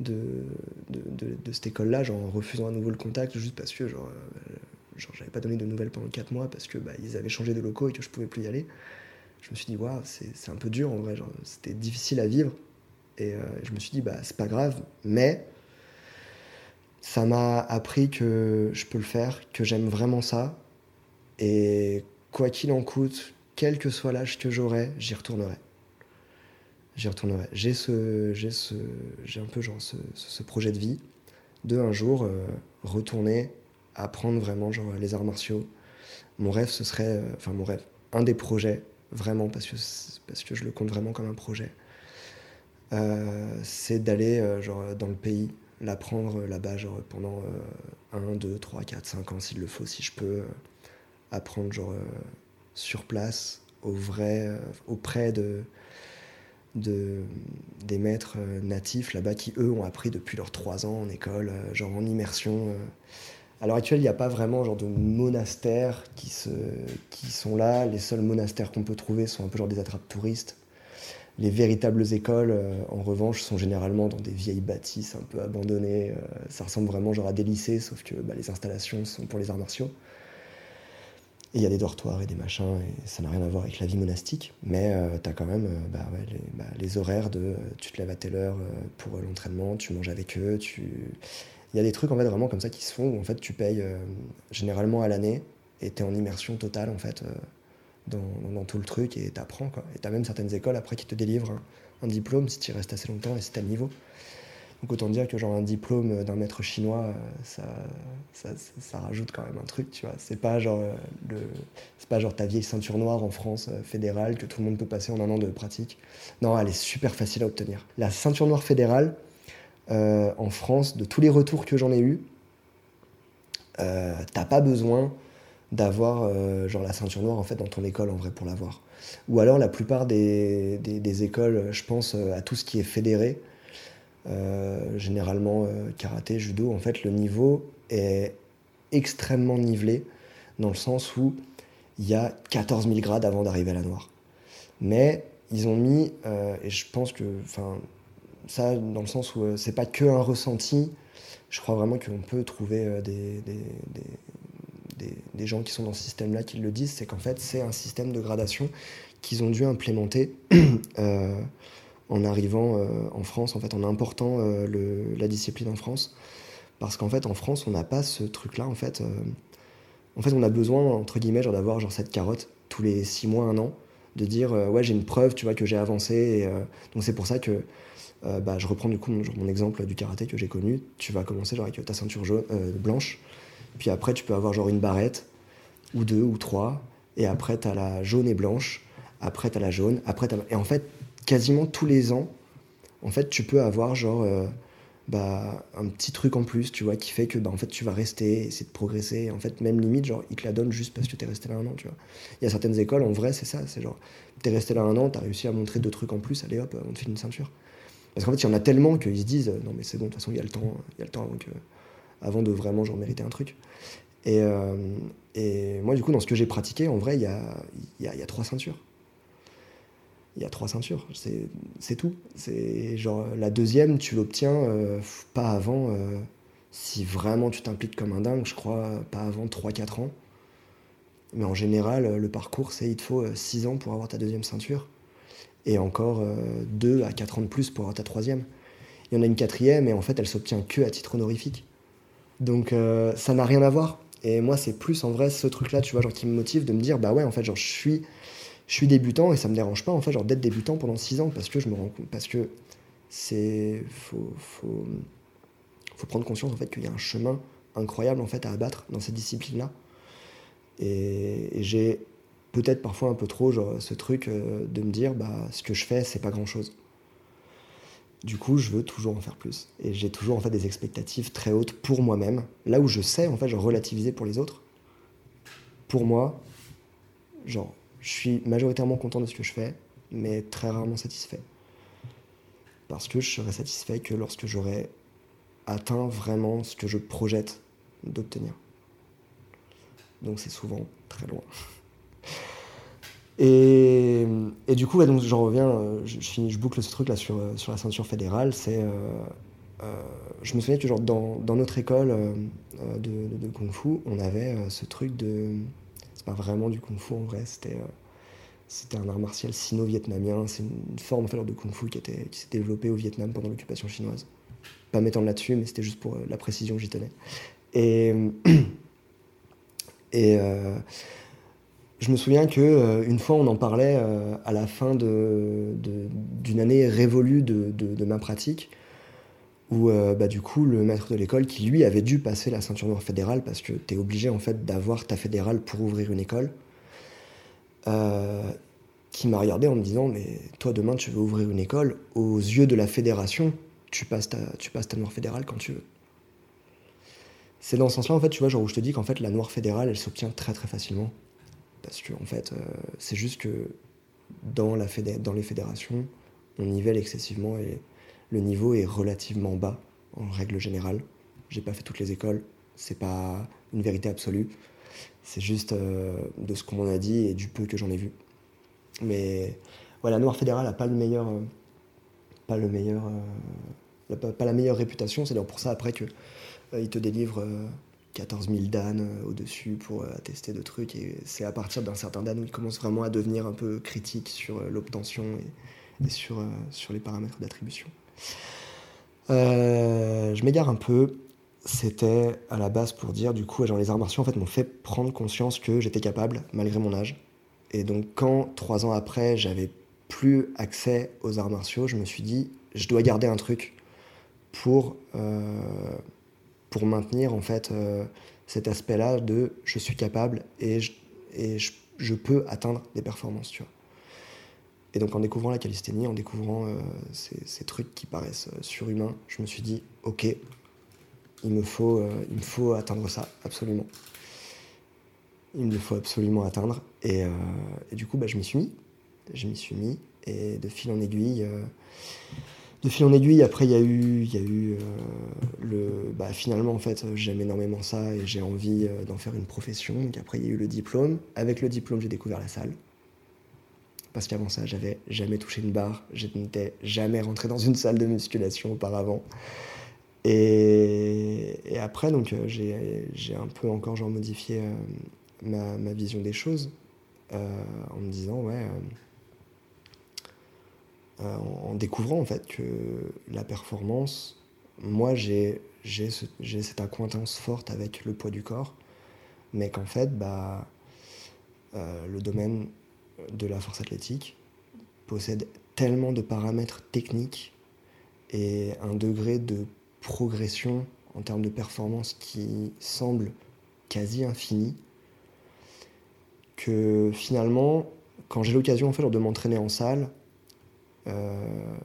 de, de, cette école-là, genre en refusant à nouveau le contact, juste parce que, genre, euh, genre j'avais pas donné de nouvelles pendant 4 mois, parce que bah, ils avaient changé de locaux et que je pouvais plus y aller. Je me suis dit, waouh, c'est un peu dur en vrai, c'était difficile à vivre. Et euh, je me suis dit, bah, c'est pas grave, mais ça m'a appris que je peux le faire, que j'aime vraiment ça. Et quoi qu'il en coûte, quel que soit l'âge que j'aurai, j'y retournerai. J'y retournerai. J'ai ce, un peu ce, projet de vie de un jour euh, retourner apprendre vraiment les arts martiaux. Mon rêve, ce serait, euh, enfin mon rêve, un des projets vraiment parce que parce que je le compte vraiment comme un projet. Euh, c'est d'aller genre dans le pays, l'apprendre là-bas genre pendant 1, 2, 3, 4, 5 ans s'il le faut, si je peux apprendre genre sur place, au vrai, euh, auprès de, de, des maîtres euh, natifs là-bas qui, eux, ont appris depuis leurs trois ans en école, euh, genre en immersion. À l'heure actuelle, il n'y a pas vraiment genre de monastères qui, se, qui sont là. Les seuls monastères qu'on peut trouver sont un peu genre des attrapes touristes. Les véritables écoles, en revanche, sont généralement dans des vieilles bâtisses un peu abandonnées. ça ressemble vraiment genre à des lycées, sauf que bah, les installations sont pour les arts martiaux. Il y a des dortoirs et des machins, et ça n'a rien à voir avec la vie monastique, mais euh, tu as quand même euh, bah, bah, les, horaires de tu te lèves à telle heure euh, pour l'entraînement, tu manges avec eux, tu... il y a des trucs en fait vraiment comme ça qui se font où en fait tu payes généralement à l'année et tu es en immersion totale en fait dans, tout le truc et tu apprends. Quoi. Et tu as même certaines écoles après qui te délivrent un, diplôme si tu restes assez longtemps et si tu as le niveau. Autant dire que genre un diplôme d'un maître chinois, ça, ça, ça, rajoute quand même un truc, tu vois. C'est pas genre euh, le, c'est pas genre ta vieille ceinture noire en France euh, fédérale que tout le monde peut passer en un an de pratique. Non, elle est super facile à obtenir. La ceinture noire fédérale euh, en France, de tous les retours que j'en ai eu, t'as pas besoin d'avoir genre la ceinture noire en fait dans ton école en vrai pour l'avoir. Ou alors la plupart des, écoles, je pense à tout ce qui est fédéré, euh, généralement euh, karaté, judo, en fait, le niveau est extrêmement nivelé dans le sens où il y a 14 000 grades avant d'arriver à la noire. Mais ils ont mis, euh, et je pense que, enfin, ça, dans le sens où c'est pas que un ressenti, je crois vraiment qu'on peut trouver des, des, des, des, gens qui sont dans ce système-là qui le disent, c'est qu'en fait, c'est un système de gradation qu'ils ont dû implémenter *clears throat* en arrivant euh, en France, en fait, en important euh, la discipline en France. Parce qu'en fait, en France, on n'a pas ce truc-là. En fait, euh, en fait, on a besoin, entre guillemets, d'avoir cette carotte tous les six mois, un an, de dire ouais, j'ai une preuve, tu vois, que j'ai avancé. Donc c'est pour ça que bah, je reprends du coup mon, exemple du karaté que j'ai connu. Tu vas commencer genre avec ta ceinture jaune, blanche, puis après tu peux avoir genre une barrette ou deux ou trois, et après tu as la jaune et blanche, après tu as la jaune, après et en fait quasiment tous les ans, en fait, tu peux avoir genre euh, bah, un petit truc en plus, tu vois, qui fait que bah, en fait, tu vas rester, essayer de progresser. En fait, même limite, genre, ils te la donnent juste parce que tu es resté là un an, tu vois. Il y a certaines écoles, en vrai, c'est ça, c'est genre, tu es resté là un an, tu as réussi à montrer deux trucs en plus, allez hop, on te fait une ceinture. Parce qu'en fait, il y en a tellement qu'ils se disent, non, mais c'est bon, de toute façon, il y a le temps, il y a le temps avant, avant de vraiment genre, mériter un truc. Et, euh, et moi, du coup, dans ce que j'ai pratiqué, en vrai, il y, a, y a trois ceintures il y a trois ceintures, c'est tout. C'est genre la deuxième, tu l'obtiens euh, pas avant, euh, si vraiment tu t'impliques comme un dingue, je crois, pas avant 3-4 ans. Mais en général, le parcours, c'est il te faut 6 ans pour avoir ta deuxième ceinture, et encore 2 à 4 ans de plus pour avoir ta troisième. Il y en a une quatrième, et en fait, elle s'obtient que à titre honorifique. Donc euh, ça n'a rien à voir. Et moi, c'est plus en vrai ce truc-là, tu vois, genre qui me motive de me dire, bah ouais, en fait, genre je suis je suis débutant et ça me dérange pas en fait genre d'être débutant pendant 6 ans parce que je me rends compte parce que c'est faut, faut, faut prendre conscience en fait qu'il y a un chemin incroyable en fait à abattre dans cette discipline là et, j'ai peut-être parfois un peu trop, genre ce truc euh, de me dire, bah, ce que je fais, c'est pas grand-chose. Du coup, je veux toujours en faire plus. Et j'ai toujours en fait des expectatives très hautes pour moi-même. Là où je sais, en fait, je relativiser pour les autres. Pour moi, genre, je suis majoritairement content de ce que je fais, mais très rarement satisfait. Parce que je serai satisfait que lorsque j'aurai atteint vraiment ce que je projette d'obtenir. Donc c'est souvent très loin. Et, et, du coup, j'en reviens, euh, je, boucle ce truc là sur, euh, sur la ceinture fédérale. C'est, euh, je me souviens que genre dans, dans notre école de, de, kung fu, on avait ce truc de, pas vraiment du kung fu en vrai, c'était, c'était un art martial sino-vietnamien. C'est une forme en fait, de kung fu qui, qui s'est développée au Vietnam pendant l'occupation chinoise. Pas m'étendre là-dessus, mais c'était juste pour la précision, j'y tenais. Et *clears throat* et je me souviens que euh, une fois on en parlait euh, à la fin d'une de, d'une année révolue de, de, ma pratique, où euh, bah, du coup le maître de l'école, qui lui avait dû passer la ceinture noire fédérale, parce que tu es obligé en fait d'avoir ta fédérale pour ouvrir une école, qui m'a regardé en me disant mais toi demain tu veux ouvrir une école, aux yeux de la fédération, tu passes ta, tu passes ta noire fédérale quand tu veux. C'est dans ce sens-là en fait, tu vois, genre où je te dis qu'en fait la noire fédérale elle s'obtient très très facilement parce que, en fait, euh, c'est juste que dans, la dans les fédérations, on nivelle excessivement et le niveau est relativement bas en règle générale. J'ai pas fait toutes les écoles, c'est pas une vérité absolue. C'est juste euh, de ce qu'on m'en a dit et du peu que j'en ai vu. Mais voilà, la Noire fédérale a pas le meilleur, euh, pas le meilleur, euh, pas, la meilleure réputation. C'est d'ailleurs pour ça après que euh, il te délivre 14 000 dan au-dessus pour attester de trucs. Et c'est à partir d'un certain dan où il commence vraiment à devenir un peu critique sur l'obtention et, sur les paramètres d'attribution. Euh, je m'égare un peu. C'était à la base pour dire, du coup, genre les arts martiaux en fait, m'ont fait prendre conscience que j'étais capable, malgré mon âge. Et donc, quand, trois ans après, j'avais plus accès aux arts martiaux, je me suis dit, je dois garder un truc pour. Euh, maintenir en fait euh, cet aspect-là de je suis capable et, je, peux atteindre des performances. Et donc en découvrant la calisthénie, en découvrant euh, ces, trucs qui paraissent euh, surhumains, je me suis dit ok, il me faut, euh, il me faut atteindre ça absolument. Il me faut absolument atteindre et, du coup bah, je m'y suis mis, je m'y suis mis et de fil en aiguille de fil en aiguille, après, il y a eu, y a eu le. Bah, finalement, en fait, j'aime énormément ça et j'ai envie d'en faire une profession. Donc, après, il y a eu le diplôme. Avec le diplôme, j'ai découvert la salle. Parce qu'avant ça, j'avais jamais touché une barre. Je n'étais jamais rentré dans une salle de musculation auparavant. Et, après, donc, euh, j'ai un peu encore genre, modifié euh, ma, vision des choses euh, en me disant, ouais en, découvrant en fait que la performance, moi j'ai ce, cette acquaintance forte avec le poids du corps, mais qu'en fait bah, le domaine de la force athlétique possède tellement de paramètres techniques et un degré de progression en termes de performance qui semble quasi infini que finalement quand j'ai l'occasion en fait, de m'entraîner en salle euh,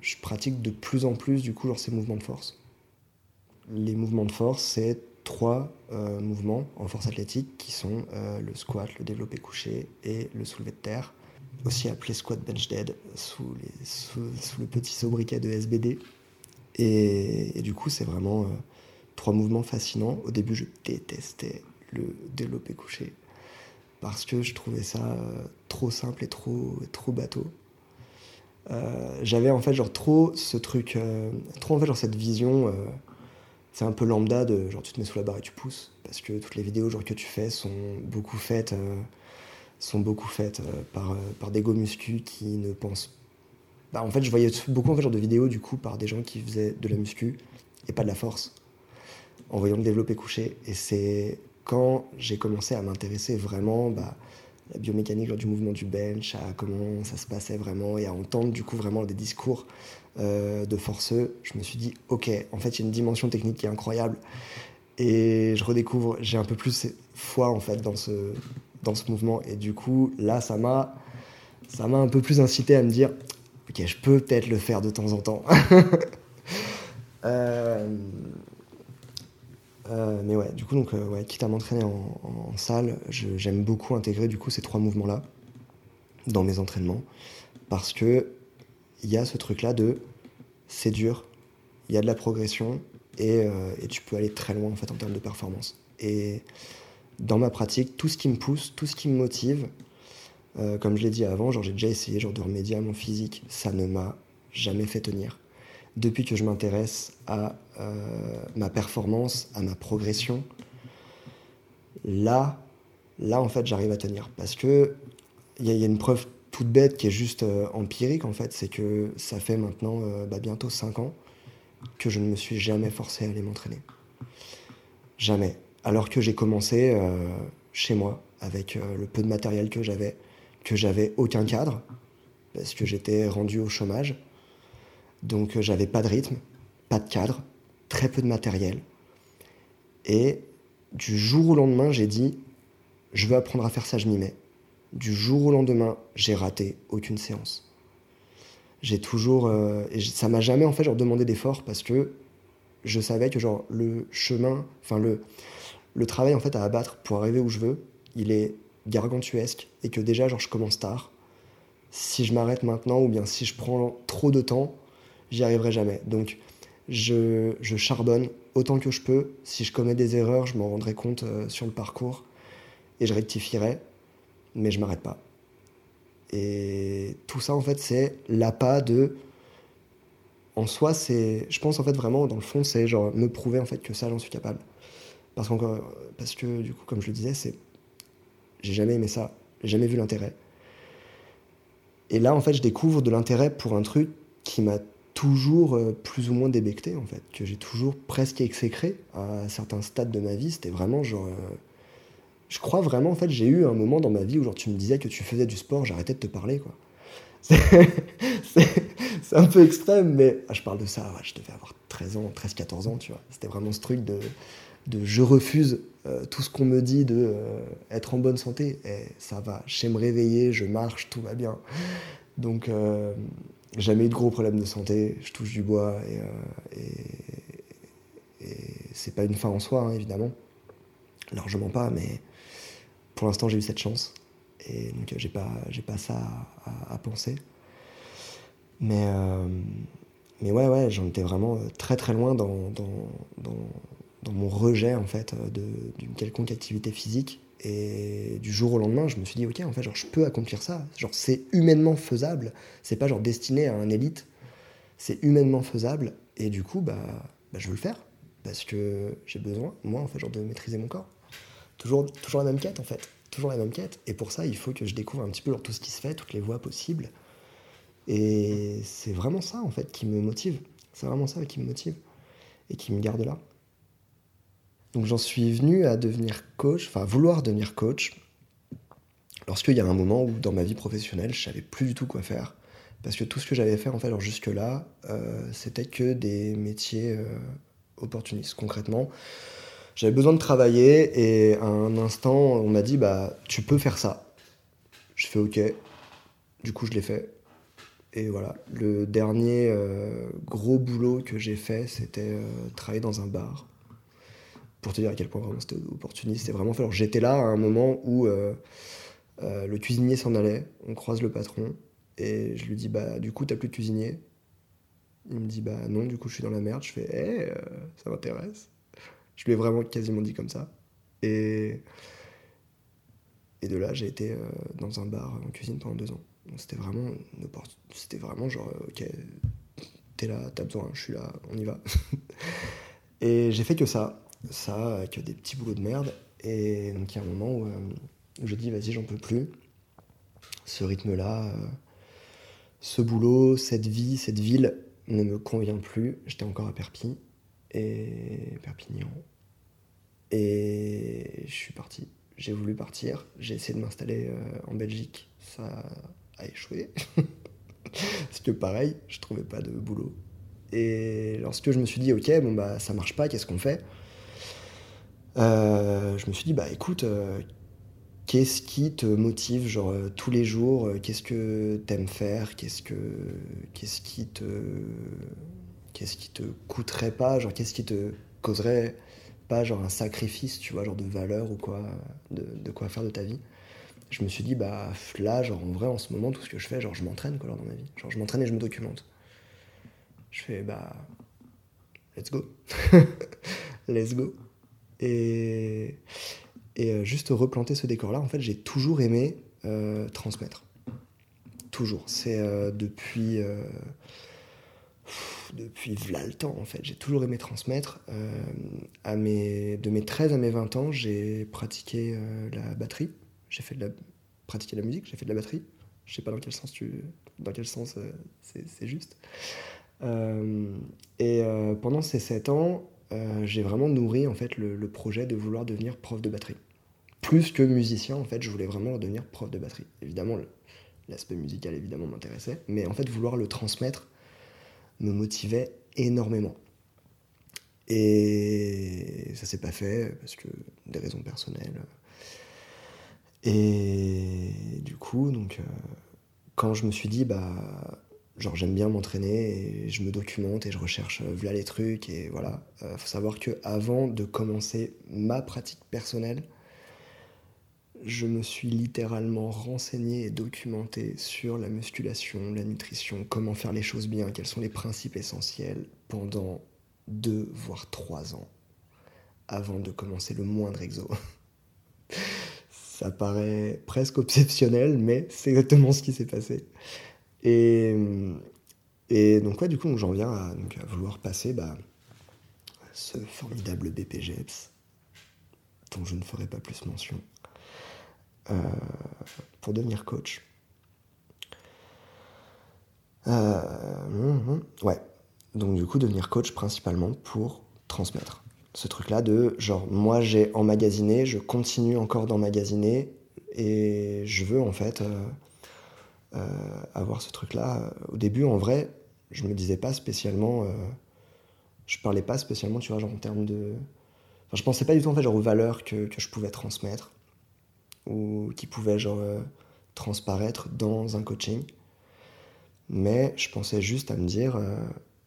je pratique de plus en plus du coup ces mouvements de force. Les mouvements de force, c'est trois euh, mouvements en force athlétique qui sont euh, le squat, le développé couché et le soulevé de terre, aussi appelé squat bench dead sous, le petit sobriquet de SBD. Et, du coup, c'est vraiment euh, trois mouvements fascinants. Au début, je détestais le développé couché parce que je trouvais ça trop simple et trop, trop bateau. J'avais en fait genre trop ce truc, trop en fait genre cette vision, c'est un peu lambda de genre tu te mets sous la barre et tu pousses, parce que toutes les vidéos genre que tu fais sont beaucoup faites, sont beaucoup faites par, par des go muscu qui ne pensent bah, en fait je voyais beaucoup en fait genre de vidéos du coup par des gens qui faisaient de la muscu et pas de la force, en voyant le développer couché, et c'est quand j'ai commencé à m'intéresser vraiment bah, la biomécanique du mouvement du bench, à comment ça se passait vraiment et à entendre du coup vraiment des discours euh, de forceux, je me suis dit ok, en fait il y a une dimension technique qui est incroyable et je redécouvre, j'ai un peu plus foi en fait dans ce, dans ce mouvement. Et du coup, là, ça m'a, ça m'a un peu plus incité à me dire, ok, je peux peut-être le faire de temps en temps. *laughs* Euh, euh, mais ouais, du coup, donc, ouais, quitte à m'entraîner en, salle, j'aime beaucoup intégrer du coup ces trois mouvements-là dans mes entraînements parce que il y a ce truc-là de c'est dur, il y a de la progression et, et, tu peux aller très loin en fait en termes de performance. Et dans ma pratique, tout ce qui me pousse, tout ce qui me motive, euh, comme je l'ai dit avant, j'ai déjà essayé genre, de remédier à mon physique, ça ne m'a jamais fait tenir. Depuis que je m'intéresse à euh, ma performance, à ma progression, là, là en fait, j'arrive à tenir. Parce que il y, a une preuve toute bête qui est juste euh, empirique en fait, c'est que ça fait maintenant bah, bientôt 5 ans que je ne me suis jamais forcé à aller m'entraîner. Jamais alors que j'ai commencé euh, chez moi avec euh, le peu de matériel que j'avais, que j'avais aucun cadre parce que j'étais rendu au chômage. Donc euh, j'avais pas de rythme, pas de cadre, très peu de matériel. Et du jour au lendemain, j'ai dit je veux apprendre à faire ça, je m'y mets. Du jour au lendemain, j'ai raté aucune séance. J'ai toujours et ça m'a jamais en fait genre demandé d'effort parce que je savais que le chemin, enfin le le travail en fait à abattre pour arriver où je veux, il est gargantuesque et que déjà genre je commence tard. Si je m'arrête maintenant ou bien si je prends trop de temps, j'y arriverai jamais. Donc je, charbonne autant que je peux. Si je commets des erreurs, je m'en rendrai compte euh, sur le parcours et je rectifierai, mais je m'arrête pas. Et tout ça en fait c'est l'appât de en soi c'est je pense en fait vraiment dans le fond c'est genre me prouver en fait que ça j'en suis capable. Parce, parce que, du coup, comme je le disais, c'est j'ai jamais aimé ça, j'ai jamais vu l'intérêt. Et là, en fait, je découvre de l'intérêt pour un truc qui m'a toujours euh, plus ou moins débecté, en fait, que j'ai toujours presque exécré à certains stades de ma vie. C'était vraiment genre. Euh, je crois vraiment, en fait, j'ai eu un moment dans ma vie où genre, tu me disais que tu faisais du sport, j'arrêtais de te parler, quoi. *laughs* C'est un peu extrême, mais ah, je parle de ça, je devais avoir 13 ans, 13-14 ans, tu vois. C'était vraiment ce truc de de je refuse euh, tout ce qu'on me dit de être en bonne santé. Et ça va, je sais me réveiller, je marche, tout va bien. Donc, jamais eu de gros problèmes de santé, je touche du bois et, et, c'est pas une fin en soi, hein, évidemment. Largement pas, mais pour l'instant, j'ai eu cette chance. Et donc, j'ai pas, pas ça à, penser. Mais, mais ouais, ouais, j'en étais vraiment très très loin dans, dans dans mon rejet en fait d'une quelconque activité physique. Et du jour au lendemain, je me suis dit, ok, en fait, genre, je peux accomplir ça. Genre, c'est humainement faisable. C'est pas genre destiné à un élite. C'est humainement faisable. Et du coup, bah, bah, je veux le faire. Parce que j'ai besoin, moi, en fait, genre, de maîtriser mon corps. Toujours, toujours la même quête, en fait. Toujours la même quête. Et pour ça, il faut que je découvre un petit peu tout ce qui se fait, toutes les voies possibles. Et c'est vraiment ça, en fait, qui me motive. C'est vraiment ça qui me motive. Et qui me garde là. Donc j'en suis venu à devenir coach, enfin vouloir devenir coach, lorsqu'il y a un moment où dans ma vie professionnelle, je savais plus du tout quoi faire. Parce que tout ce que j'avais fait en fait jusque-là, euh, c'était que des métiers euh, opportunistes. Concrètement, j'avais besoin de travailler et à un instant, on m'a dit bah tu peux faire ça. Je fais ok. Du coup, je l'ai fait. Et voilà, le dernier euh, gros boulot que j'ai fait, c'était travailler dans un bar pour te dire à quel point vraiment c'était opportuniste. C'était vraiment fait. Alors j'étais là à un moment où euh, euh, le cuisinier s'en allait, on croise le patron, et je lui dis bah du coup t'as plus de cuisinier? Il me dit bah non, du coup je suis dans la merde. Je fais eh, euh, ça m'intéresse. Je lui ai vraiment quasiment dit comme ça. Et, de là j'ai été dans un bar en cuisine pendant deux ans. C'était vraiment C'était vraiment genre ok, t'es là, t'as besoin, je suis là, on y va. *laughs* et j'ai fait que ça ça avec des petits boulots de merde. Et donc il y a un moment où, euh, je dis vas-y j'en peux plus. Ce rythme-là, euh, ce boulot, cette vie, cette ville ne me convient plus. J'étais encore à Perpignan et Perpignan. Et je suis parti. J'ai voulu partir. J'ai essayé de m'installer euh, en Belgique. Ça a échoué. *laughs* Parce que pareil, je trouvais pas de boulot. Et lorsque je me suis dit, ok, bon bah ça marche pas, qu'est-ce qu'on fait? Je me suis dit, bah écoute, euh, qu'est-ce qui te motive, genre tous les jours, qu'est-ce que t'aimes faire, qu'est-ce que, qu'est-ce qui te, qu'est-ce qui te coûterait pas, genre qu'est-ce qui te causerait pas genre un sacrifice, tu vois, genre de valeur ou quoi, de, de quoi faire de ta vie. Je me suis dit, bah là, genre en vrai, en ce moment, tout ce que je fais, genre je m'entraîne quoi, dans ma vie. Genre je m'entraîne et je me documente. Je fais, bah, let's go. *laughs* let's go. Et, euh, juste replanter ce décor-là, en fait, j'ai toujours aimé euh, transmettre. Toujours. C'est euh, depuis depuis v'là le temps en fait. J'ai toujours aimé transmettre. Euh, à mes, de mes 13 à mes 20 ans, j'ai pratiqué euh, la batterie. J'ai fait de la, pratiqué la musique, j'ai fait de la batterie. Je sais pas dans quel sens, tu, dans quel sens euh, c'est juste. et pendant ces 7 ans, j'ai vraiment nourri en fait le, projet de vouloir devenir prof de batterie. Plus que musicien, en fait, je voulais vraiment devenir prof de batterie. Évidemment, l'aspect musical évidemment m'intéressait, mais en fait vouloir le transmettre me motivait énormément. Et ça s'est pas fait parce que des raisons personnelles. Et du coup, euh, quand je me suis dit, bah, genre j'aime bien m'entraîner et je me documente et je recherche euh, voilà les trucs et voilà. Euh, faut savoir que avant de commencer ma pratique personnelle, je me suis littéralement renseigné et documenté sur la musculation, la nutrition, comment faire les choses bien, quels sont les principes essentiels pendant deux voire trois ans avant de commencer le moindre exo. *laughs* Ça paraît presque exceptionnel, mais c'est exactement ce qui s'est passé. Et, donc, ouais, du coup, j'en viens à, vouloir passer bah, ce formidable BPGEPS, dont je ne ferai pas plus mention. Euh, pour devenir coach. Euh, ouais. Donc du coup, devenir coach principalement pour transmettre ce truc-là de genre, moi j'ai emmagasiné, je continue encore d'emmagasiner et je veux en fait euh, avoir ce truc-là. Au début, en vrai, je me disais pas spécialement, je parlais pas spécialement, tu vois, genre en termes de. Enfin, je pensais pas du tout en fait genre aux valeurs que, que je pouvais transmettre ou qui pouvaient genre euh, transparaître dans un coaching. Mais je pensais juste à me dire, euh,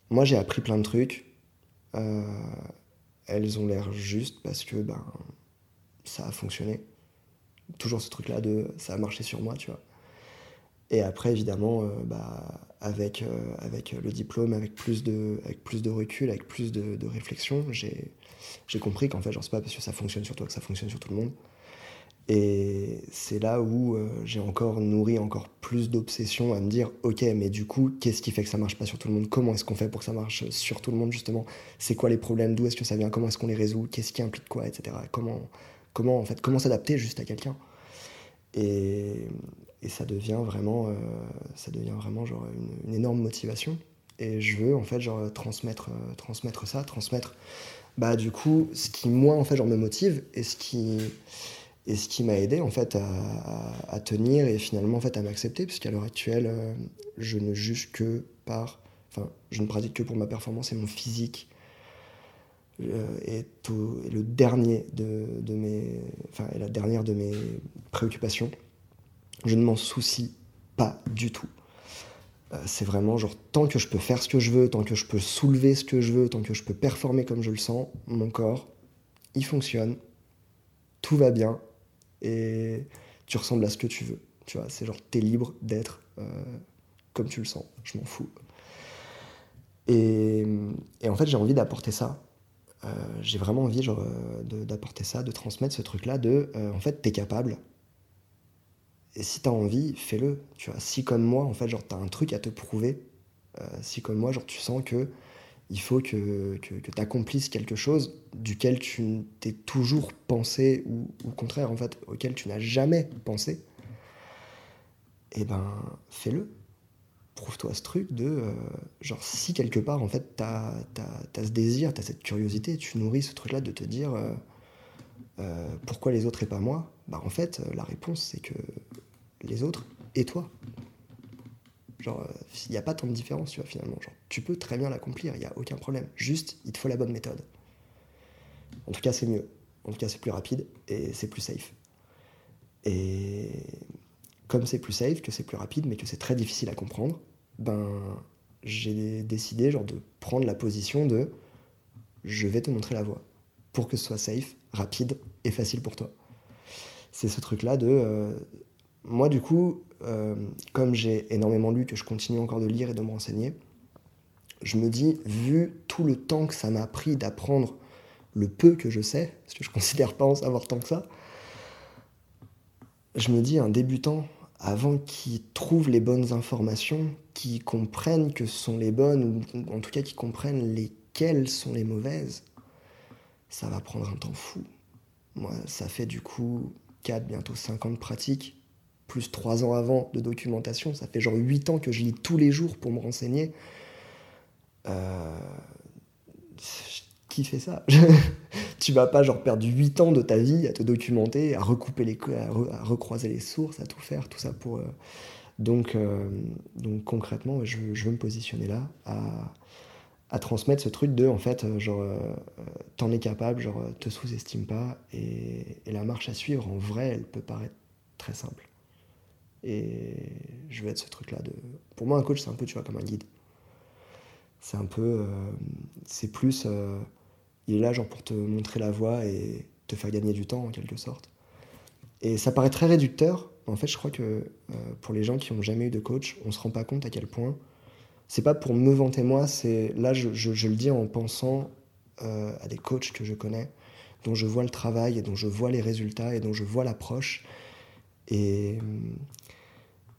moi j'ai appris plein de trucs, euh, elles ont l'air justes parce que ben, ça a fonctionné. Toujours ce truc-là de ça a marché sur moi, tu vois. Et après, évidemment, bah, avec, avec le diplôme, avec plus de, avec plus de recul, avec plus de, réflexion, j'ai compris qu'en fait, genre, c'est pas parce que ça fonctionne sur toi que ça fonctionne sur tout le monde. Et c'est là où euh, j'ai encore nourri encore plus d'obsession à me dire ok mais du coup qu'est-ce qui fait que ça marche pas sur tout le monde? Comment est-ce qu'on fait pour que ça marche sur tout le monde justement? C'est quoi les problèmes? D'où est-ce que ça vient? Comment est-ce qu'on les résout? Qu'est-ce qui implique quoi? Etc comment comment en fait comment s'adapter juste à quelqu'un? Et, et, ça devient vraiment euh, ça devient vraiment genre une, énorme motivation et je veux en fait genre transmettre euh, transmettre ça transmettre bah du coup ce qui moi en fait genre me motive et ce qui et ce qui m'a aidé en fait à, tenir et finalement en fait à m'accepter, puisqu'à l'heure actuelle, euh, je ne juge que par, enfin, je ne pratique que pour ma performance et mon physique est, le dernier de, de, mes, enfin, est la dernière de mes préoccupations. Je ne m'en soucie pas du tout. Euh, c'est vraiment genre tant que je peux faire ce que je veux, tant que je peux soulever ce que je veux, tant que je peux performer comme je le sens, mon corps, il fonctionne, tout va bien, et tu ressembles à ce que tu veux. Tu vois, c'est genre, t'es libre d'être euh, comme tu le sens. Je m'en fous. Et, en fait, j'ai envie d'apporter ça. Euh, j'ai vraiment envie d'apporter ça, de transmettre ce truc-là de, en fait, t'es capable. Et si t'as envie, fais-le. Tu vois, si comme moi, en fait, genre, t'as un truc à te prouver, si comme moi, genre, tu sens que il faut que, que, tu accomplisses quelque chose duquel tu t'es toujours pensé, ou au contraire, en auquel tu n'as jamais pensé, eh ben, fais-le. Prouve-toi ce truc de, euh, genre, si quelque part, en fait, tu as, ce désir, tu cette curiosité, tu nourris ce truc-là de te dire euh, euh, pourquoi les autres et pas moi, bah, en fait, la réponse, c'est que les autres et toi. Genre, il n'y a pas tant de différence, tu vois, finalement. Genre, tu peux très bien l'accomplir, il n'y a aucun problème. Juste, il te faut la bonne méthode. En tout cas, c'est mieux. En tout cas, c'est plus rapide et c'est plus safe. Et comme c'est plus safe, que c'est plus rapide, mais que c'est très difficile à comprendre, ben j'ai décidé genre de prendre la position de je vais te montrer la voie pour que ce soit safe, rapide et facile pour toi. C'est ce truc-là de euh, moi du coup, euh, comme j'ai énormément lu, que je continue encore de lire et de me renseigner, je me dis, vu tout le temps que ça m'a pris d'apprendre le peu que je sais, parce que je considère pas en savoir tant que ça, je me dis, un débutant, avant qu'il trouve les bonnes informations, qu'il comprenne que ce sont les bonnes, ou en tout cas qu'il comprenne lesquelles sont les mauvaises, ça va prendre un temps fou. Moi, ça fait du coup 4, bientôt 5 ans de pratique, plus 3 ans avant de documentation. Ça fait genre 8 ans que je lis tous les jours pour me renseigner. Euh, qui fait ça? *laughs* Tu vas pas genre perdre 8 ans de ta vie à te documenter, à recouper les recroiser les sources, à tout faire, tout ça pour. Euh, donc, euh, donc concrètement, je, je, veux me positionner là à, à, transmettre ce truc de en fait, genre, t'en es capable, genre, te sous-estime pas et, la marche à suivre en vrai, elle peut paraître très simple. Et je veux être ce truc-là de. Pour moi, un coach, c'est un peu, tu vois, comme un guide c'est un peu. Euh, c'est plus. Euh, il est là, genre, pour te montrer la voie et te faire gagner du temps, en quelque sorte. Et ça paraît très réducteur. En fait, je crois que euh, pour les gens qui n'ont jamais eu de coach, on se rend pas compte à quel point. C'est pas pour me vanter moi, c'est là, je, le dis en pensant à des coachs que je connais, dont je vois le travail et dont je vois les résultats et dont je vois l'approche. Et,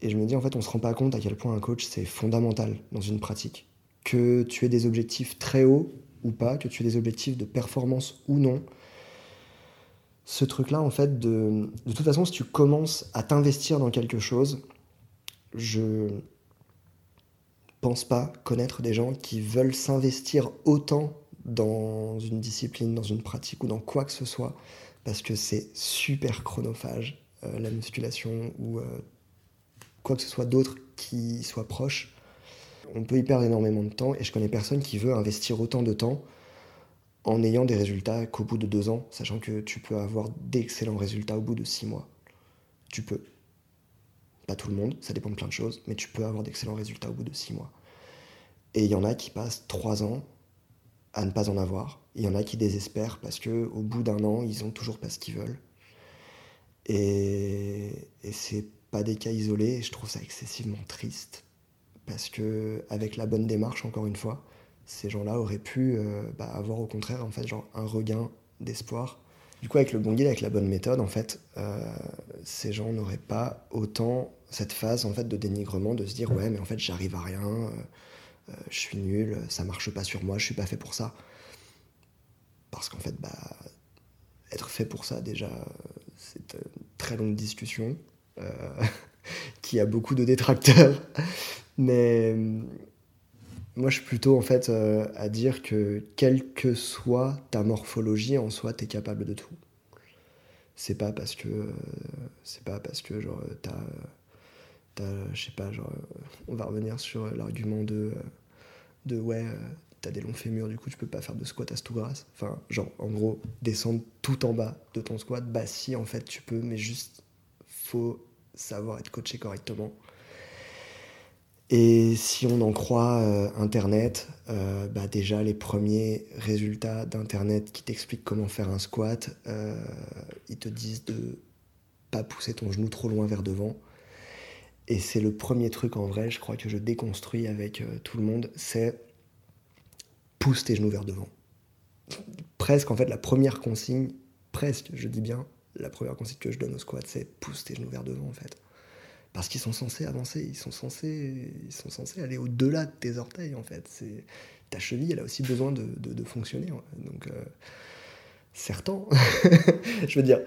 et je me dis, en fait, on se rend pas compte à quel point un coach, c'est fondamental dans une pratique que tu aies des objectifs très hauts ou pas, que tu aies des objectifs de performance ou non. Ce truc-là, en fait, de, de toute façon, si tu commences à t'investir dans quelque chose, je pense pas connaître des gens qui veulent s'investir autant dans une discipline, dans une pratique ou dans quoi que ce soit, parce que c'est super chronophage, euh, la musculation ou euh, quoi que ce soit d'autre qui soit proche on peut y perdre énormément de temps et je connais personne qui veut investir autant de temps en ayant des résultats qu'au bout de deux ans, sachant que tu peux avoir d'excellents résultats au bout de six mois. Tu peux. Pas tout le monde, ça dépend de plein de choses, mais tu peux avoir d'excellents résultats au bout de six mois. Et il y en a qui passent trois ans à ne pas en avoir. Il y en a qui désespèrent parce que au bout d'un an, ils ont toujours pas ce qu'ils veulent. Et, et c'est pas des cas isolés, et je trouve ça excessivement triste parce que avec la bonne démarche, encore une fois, ces gens-là auraient pu euh, bah, avoir au contraire en fait genre un regain d'espoir. Du coup, avec le bon guide, avec la bonne méthode, en fait, euh, ces gens n'auraient pas autant cette phase en fait de dénigrement, de se dire ouais, mais en fait, j'arrive à rien, euh, je suis nul, ça marche pas sur moi, je suis pas fait pour ça. Parce qu'en fait, bah, être fait pour ça, déjà, c'est une très longue discussion *laughs* qui a beaucoup de détracteurs. Mais moi, je suis plutôt en fait euh, à dire que quelle que soit ta morphologie en soi, tu es capable de tout. C'est pas parce que c'est pas parce que genre t'as je sais pas genre on va revenir sur l'argument de de ouais t'as des longs fémurs du coup tu peux pas faire de squat à tout grasse enfin genre en gros descendre tout en bas de ton squat bah si en fait tu peux mais juste faut savoir être coaché correctement et si on en croit euh, Internet, euh, bah déjà les premiers résultats d'Internet qui t'expliquent comment faire un squat, euh, ils te disent de pas pousser ton genou trop loin vers devant. Et c'est le premier truc en vrai, je crois que je déconstruis avec tout le monde, c'est pousse tes genoux vers devant. Presque en fait la première consigne, presque je dis bien, la première consigne que je donne au squat, c'est pousse tes genoux vers devant en fait parce qu'ils sont censés avancer, ils sont censés, ils sont censés aller au-delà de tes orteils en fait. C'est ta cheville, elle a aussi besoin de, fonctionner. Donc euh, certain. *laughs* je veux dire,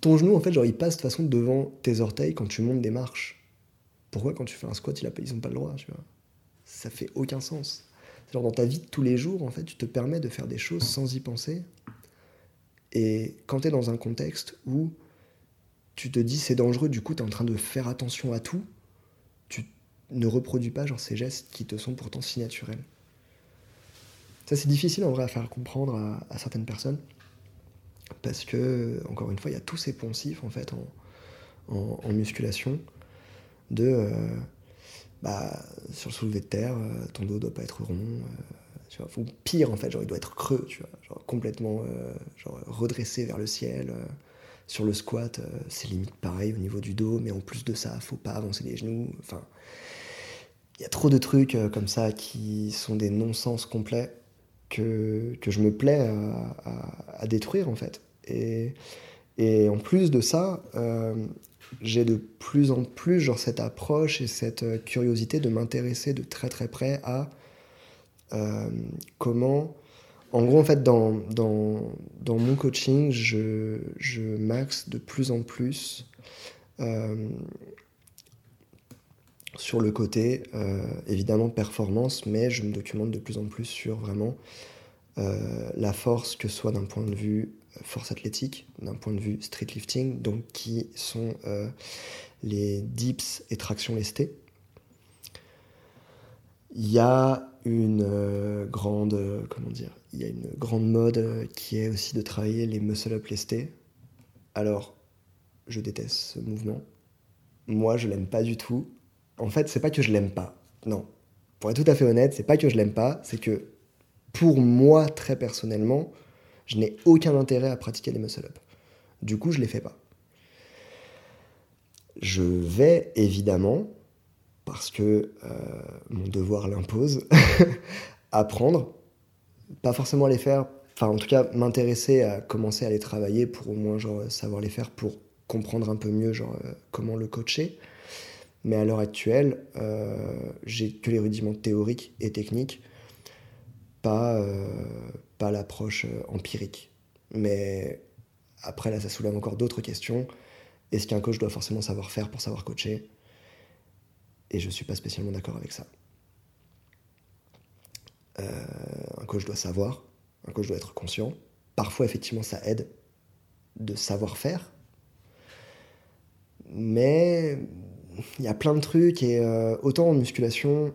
ton genou en fait, genre il passe de toute façon devant tes orteils quand tu montes des marches. Pourquoi quand tu fais un squat, ils n'ont pas le droit, tu vois? Ça fait aucun sens. Genre dans ta vie de tous les jours, en fait, tu te permets de faire des choses sans y penser. Et quand tu es dans un contexte où tu te dis c'est dangereux, du coup tu es en train de faire attention à tout, tu ne reproduis pas genre ces gestes qui te sont pourtant si naturels. Ça c'est difficile en vrai à faire comprendre à, certaines personnes, parce que, encore une fois, il y a tous ces poncifs en fait en, musculation, de euh, bah, sur le soulevé de terre, euh, ton dos doit pas être rond. vois, ou pire en fait, genre il doit être creux, tu vois, genre complètement genre, redressé vers le ciel. Sur le squat, c'est limite pareil au niveau du dos, mais en plus de ça, faut pas avancer les genoux. Enfin, il y a trop de trucs comme ça qui sont des non-sens complets que, que je me plais à, détruire en fait. Et, et en plus de ça, euh, j'ai de plus en plus genre cette approche et cette euh, curiosité de m'intéresser de très très près à euh, comment... En gros, en fait, dans, mon coaching, je, je, maxe de plus en plus sur le côté, évidemment, performance, mais je me documente de plus en plus sur vraiment la force, que ce soit d'un point de vue force athlétique d'un point de vue street lifting, donc qui sont euh, les dips et tractions lestées. Il y a une euh, grande, comment dire, il y a une grande mode qui est aussi de travailler les muscle-up lestés. Alors, je déteste ce mouvement. Moi, je l'aime pas du tout. En fait, c'est pas que je l'aime pas. Non. Pour être tout à fait honnête, c'est pas que je l'aime pas, c'est que pour moi, très personnellement, je n'ai aucun intérêt à pratiquer des muscle-up. Du coup, je les fais pas. Je vais évidemment, parce que euh, mon devoir l'impose, *laughs* apprendre, pas forcément les faire, enfin en tout cas m'intéresser à commencer à les travailler pour au moins genre, savoir les faire, pour comprendre un peu mieux genre, euh, comment le coacher. Mais à l'heure actuelle, euh, j'ai que les rudiments théoriques et techniques, pas, pas l'approche euh, empirique. Mais après, là, ça soulève encore d'autres questions. Est-ce qu'un coach doit forcément savoir faire pour savoir coacher? Et je ne suis pas spécialement d'accord avec ça. Euh, un coach doit savoir, un coach doit être conscient. Parfois, effectivement, ça aide de savoir faire. Mais il y a plein de trucs et euh, autant en musculation,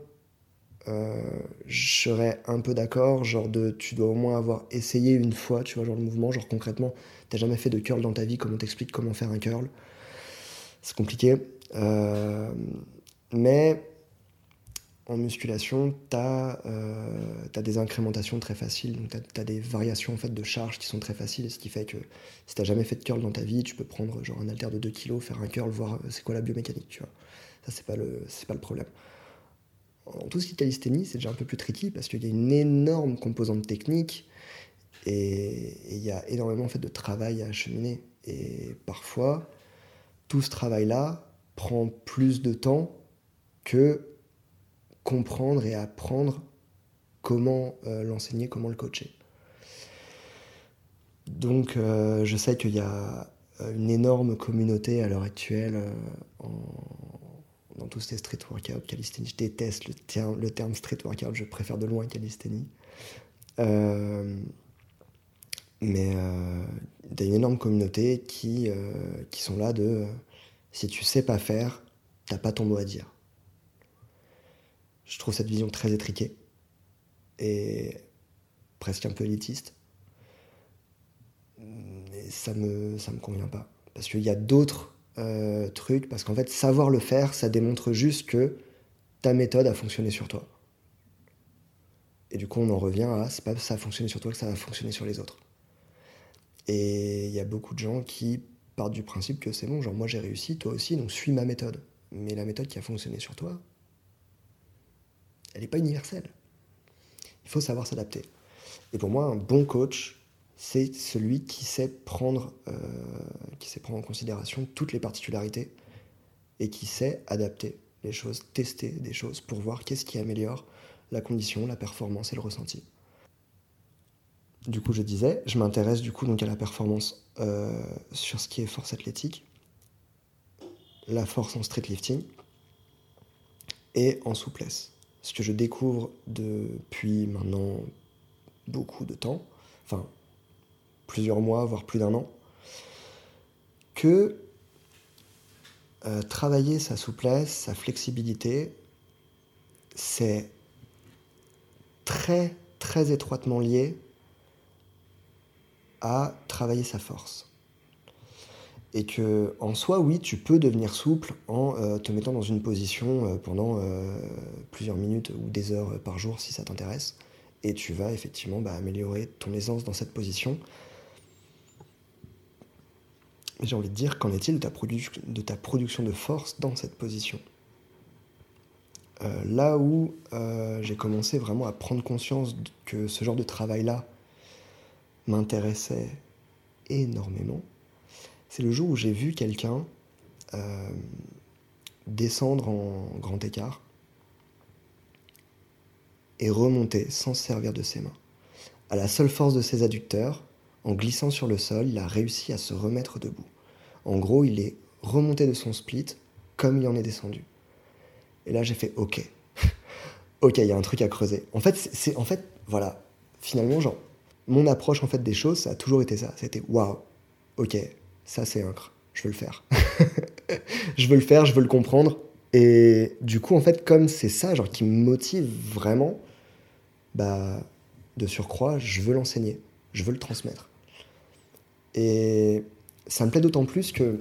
euh, je serais un peu d'accord, genre de tu dois au moins avoir essayé une fois, tu vois, genre le mouvement, genre concrètement, t'as jamais fait de curl dans ta vie, comment t'expliques comment faire un curl? C'est compliqué. Mais en musculation, tu as, euh, des incrémentations très faciles, tu as, des variations en fait, de charge qui sont très faciles, ce qui fait que si tu jamais fait de curl dans ta vie, tu peux prendre genre un haltère de 2 kg, faire un curl, voir c'est quoi la biomécanique, tu vois. Ça, c'est pas, le, pas le problème en tout ce qui est calisthénie, c'est déjà un peu plus tricky parce qu'il y a une énorme composante technique et il y a énormément en fait, de travail à acheminer. Et parfois, tout ce travail-là prend plus de temps que comprendre et apprendre comment euh, l'enseigner, comment le coacher. Donc euh, je sais qu'il y a une énorme communauté à l'heure actuelle euh, dans tous ces street workouts, calisthénie. Je déteste le terme, le terme street workout, je préfère de loin calisthénie. Mais il y a une énorme communauté qui, qui sont là de si tu sais pas faire, t'as pas ton mot à dire. Je trouve cette vision très étriquée et presque un peu élitiste. Mais ça me, me convient pas. Parce qu'il y a d'autres euh, truc, parce qu'en fait, savoir le faire, ça démontre juste que ta méthode a fonctionné sur toi. Et du coup, on en revient à c'est pas ça a fonctionné sur toi que ça va fonctionner sur les autres. Et il y a beaucoup de gens qui partent du principe que c'est bon, genre moi j'ai réussi, toi aussi, donc suis ma méthode. Mais la méthode qui a fonctionné sur toi, elle n'est pas universelle. Il faut savoir s'adapter. Et pour moi, un bon coach, c'est celui qui sait, prendre, euh, qui sait prendre en considération toutes les particularités et qui sait adapter les choses, tester des choses pour voir qu'est-ce qui améliore la condition, la performance et le ressenti. Du coup, je disais, je m'intéresse du coup donc à la performance euh, sur ce qui est force athlétique, la force en street lifting et en souplesse. Ce que je découvre depuis maintenant beaucoup de temps, enfin plusieurs mois, voire plus d'un an, que euh, travailler sa souplesse, sa flexibilité, c'est très très étroitement lié à travailler sa force. Et que, en soi, oui, tu peux devenir souple en euh, te mettant dans une position euh, pendant euh, plusieurs minutes ou des heures par jour si ça t'intéresse. Et tu vas effectivement bah, améliorer ton aisance dans cette position. J'ai envie de dire, qu'en est-il de, de ta production de force dans cette position? Là où j'ai commencé vraiment à prendre conscience que ce genre de travail-là m'intéressait énormément, c'est le jour où j'ai vu quelqu'un euh, descendre en grand écart et remonter sans se servir de ses mains. À la seule force de ses adducteurs, en glissant sur le sol, il a réussi à se remettre debout. En gros, il est remonté de son split comme il en est descendu. Et là, j'ai fait OK. *laughs* OK, il y a un truc à creuser. En fait, c'est en fait voilà, finalement genre mon approche en fait des choses, ça a toujours été ça. C'était waouh. OK, ça c'est incre, je veux le faire. *laughs* je veux le faire, je veux le comprendre. Et du coup, en fait, comme c'est ça, qui me motive vraiment, bah, de surcroît, je veux l'enseigner, je veux le transmettre. Et ça me plaît d'autant plus que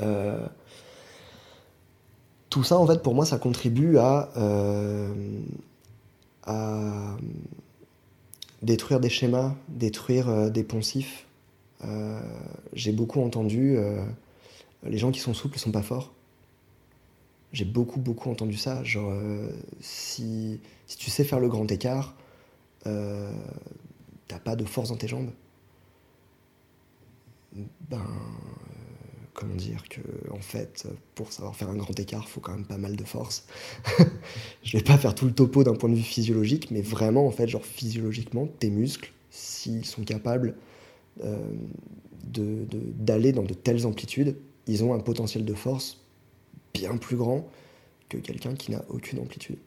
euh, tout ça, en fait, pour moi, ça contribue à, euh, détruire des schémas, détruire euh, des poncifs, j'ai beaucoup entendu euh, les gens qui sont souples sont pas forts. J'ai beaucoup, beaucoup entendu ça. Genre, euh, si, si, tu sais faire le grand écart, t'as pas de force dans tes jambes. Ben, comment dire que en fait pour savoir faire un grand écart faut quand même pas mal de force *laughs* je vais pas faire tout le topo d'un point de vue physiologique mais vraiment en fait genre physiologiquement tes muscles s'ils sont capables euh, d'aller dans de telles amplitudes, ils ont un potentiel de force bien plus grand que quelqu'un qui n'a aucune amplitude.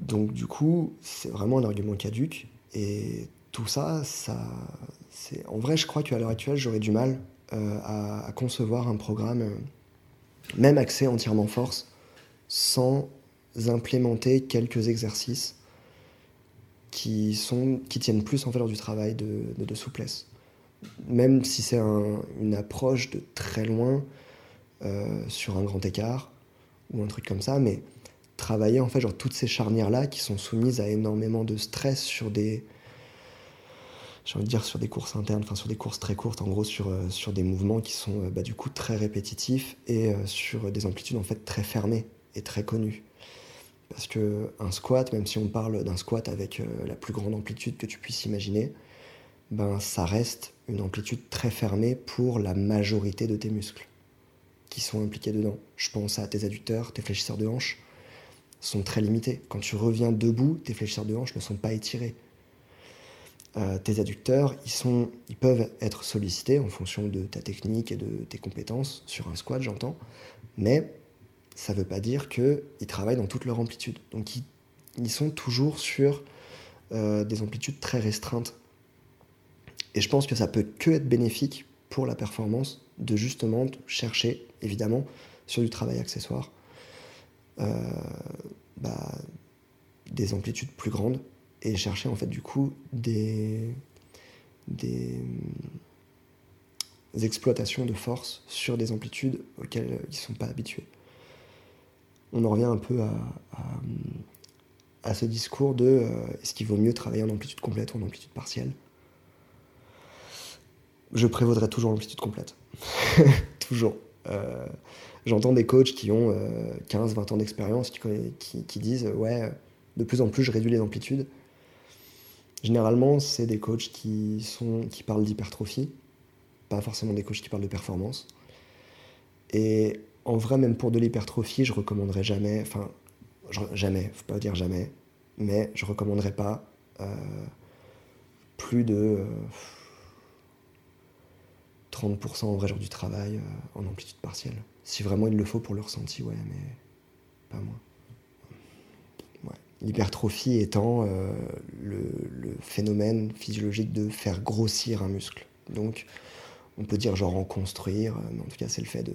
Donc du coup, c'est vraiment un argument caduque. Et tout ça, ça c'est en vrai, je crois qu'à l'heure actuelle, j'aurais du mal euh, à, à, concevoir un programme, euh, même axé entièrement force, sans implémenter quelques exercices qui, sont, qui tiennent plus en valeur du travail de, de, souplesse. Même si c'est une approche de très loin euh, sur un grand écart ou un truc comme ça, mais travailler en fait genre toutes ces charnières-là qui sont soumises à énormément de stress sur des j'ai envie de dire sur des courses internes, enfin sur des courses très courtes, en gros sur, euh, sur des mouvements qui sont euh, bah, du coup très répétitifs et sur des amplitudes en fait très fermées et très connues. Parce qu'un squat, même si on parle d'un squat avec euh, la plus grande amplitude que tu puisses imaginer, ben, ça reste une amplitude très fermée pour la majorité de tes muscles qui sont impliqués dedans. Je pense à tes adducteurs, tes fléchisseurs de hanches sont très limités. Quand tu reviens debout, tes fléchisseurs de hanches ne sont pas étirés. Euh, tes adducteurs, ils, sont, ils peuvent être sollicités en fonction de ta technique et de tes compétences, sur un squat j'entends, mais ça ne veut pas dire qu'ils travaillent dans toute leur amplitude. Donc ils, sont toujours sur euh, des amplitudes très restreintes. Et je pense que ça peut que être bénéfique pour la performance de justement chercher, évidemment, sur du travail accessoire, euh, bah, des amplitudes plus grandes et chercher en fait du coup des, des, des exploitations de force sur des amplitudes auxquelles ils ne sont pas habitués on en revient un peu à, ce discours de euh, est-ce qu'il vaut mieux travailler en amplitude complète ou en amplitude partielle? Je prévaudrais toujours l'amplitude complète. *laughs* toujours. Euh, j'entends des coachs qui ont 15-20 euh, ans d'expérience qui, disent ouais, de plus en plus je réduis les amplitudes. Généralement, c'est des coachs qui, qui parlent d'hypertrophie, pas forcément des coachs qui parlent de performance. Et en vrai, même pour de l'hypertrophie, je recommanderais jamais, enfin, jamais, faut pas dire jamais, mais je recommanderais pas euh, plus de 30% euh, en vrai genre du travail euh, en amplitude partielle. Si vraiment il le faut pour le ressenti, ouais, mais pas moins. L'hypertrophie étant le, le, phénomène physiologique de faire grossir un muscle. Donc, on peut dire genre en construire, mais en tout cas, c'est le fait de,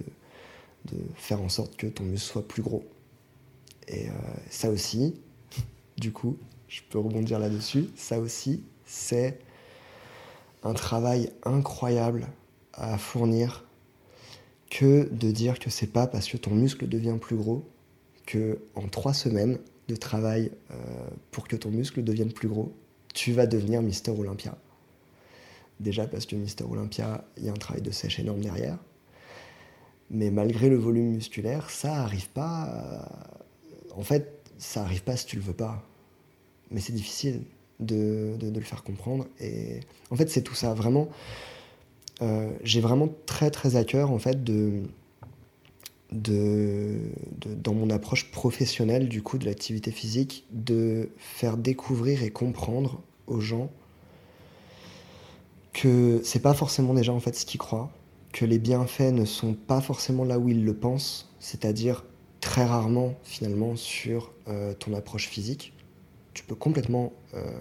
de faire en sorte que ton muscle soit plus gros. Et euh, ça aussi, *laughs* du coup, je peux rebondir là-dessus, ça aussi, c'est un travail incroyable à fournir que de dire que c'est pas parce que ton muscle devient plus gros que en trois semaines de travail euh, pour que ton muscle devienne plus gros, tu vas devenir Mister Olympia. Déjà parce que Mister Olympia, il y a un travail de sèche énorme derrière. Mais malgré le volume musculaire, ça arrive pas. En fait, ça arrive pas si tu le veux pas. Mais c'est difficile de, le faire comprendre. Et en fait, c'est tout ça. Vraiment, euh, j'ai vraiment très très à cœur en fait dans mon approche professionnelle du coup de l'activité physique, de faire découvrir et comprendre aux gens que c'est pas forcément déjà en fait ce qu'ils croient, que les bienfaits ne sont pas forcément là où ils le pensent, c'est-à-dire très rarement finalement sur euh, ton approche physique. Tu peux complètement euh,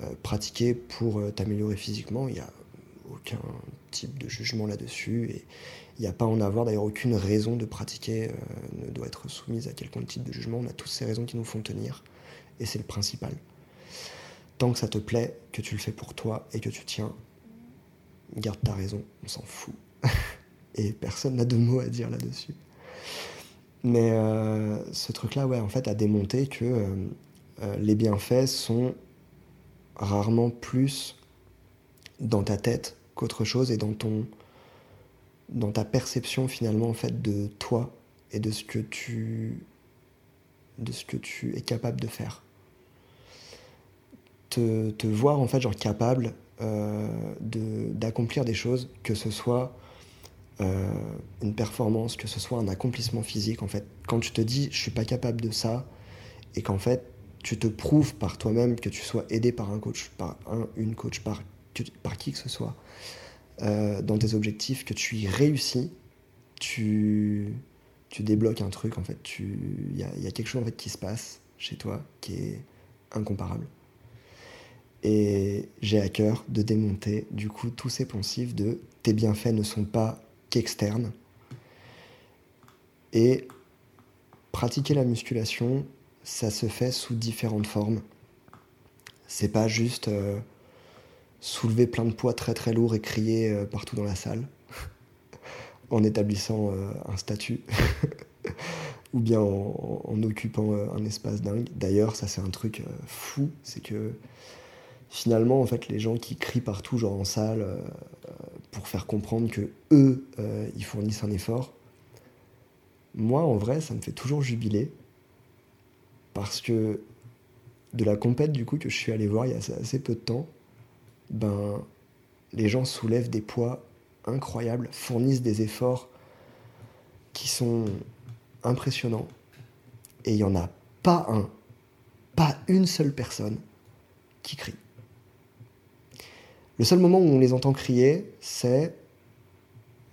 euh, pratiquer pour t'améliorer physiquement, il n'y a aucun type de jugement là-dessus et il n'y a pas en avoir d'ailleurs aucune raison de pratiquer ne doit être soumise à quelconque type de jugement. On a toutes ces raisons qui nous font tenir et c'est le principal. Tant que ça te plaît, que tu le fais pour toi et que tu tiens, garde ta raison, on s'en fout. *laughs* et personne n'a de mots à dire là-dessus. Mais euh, ce truc-là, ouais, en fait, a démonté que euh, euh, les bienfaits sont rarement plus dans ta tête qu'autre chose et dans ton dans ta perception finalement en fait de toi et de ce que tu es capable de faire te, te voir en fait genre capable d'accomplir des choses que ce soit euh, une performance, que ce soit un accomplissement physique, en fait, quand tu te dis je suis pas capable de ça, et qu'en fait tu te prouves par toi-même que tu sois aidé par un coach, par un, une coach, par, par qui que ce soit, euh, dans tes objectifs, que tu y réussis, tu, tu débloques un truc, en fait, il y a, y a, quelque chose en fait qui se passe chez toi qui est incomparable. Et j'ai à cœur de démonter du coup tous ces poncifs de tes bienfaits ne sont pas externe Et pratiquer la musculation, ça se fait sous différentes formes. C'est pas juste euh, soulever plein de poids très très lourds et crier euh, partout dans la salle *laughs* en établissant euh, un statut *laughs* ou bien en, en occupant un espace dingue. D'ailleurs, ça c'est un truc fou, c'est que finalement, en fait, les gens qui crient partout, genre en salle, pour faire comprendre que eux, euh, ils fournissent un effort. Moi, en vrai, ça me fait toujours jubiler parce que de la compète du coup que je suis allé voir il y a assez peu de temps, ben les gens soulèvent des poids incroyables, fournissent des efforts qui sont impressionnants et il n'y en a pas un, pas une seule personne qui crie. Le seul moment où on les entend crier, c'est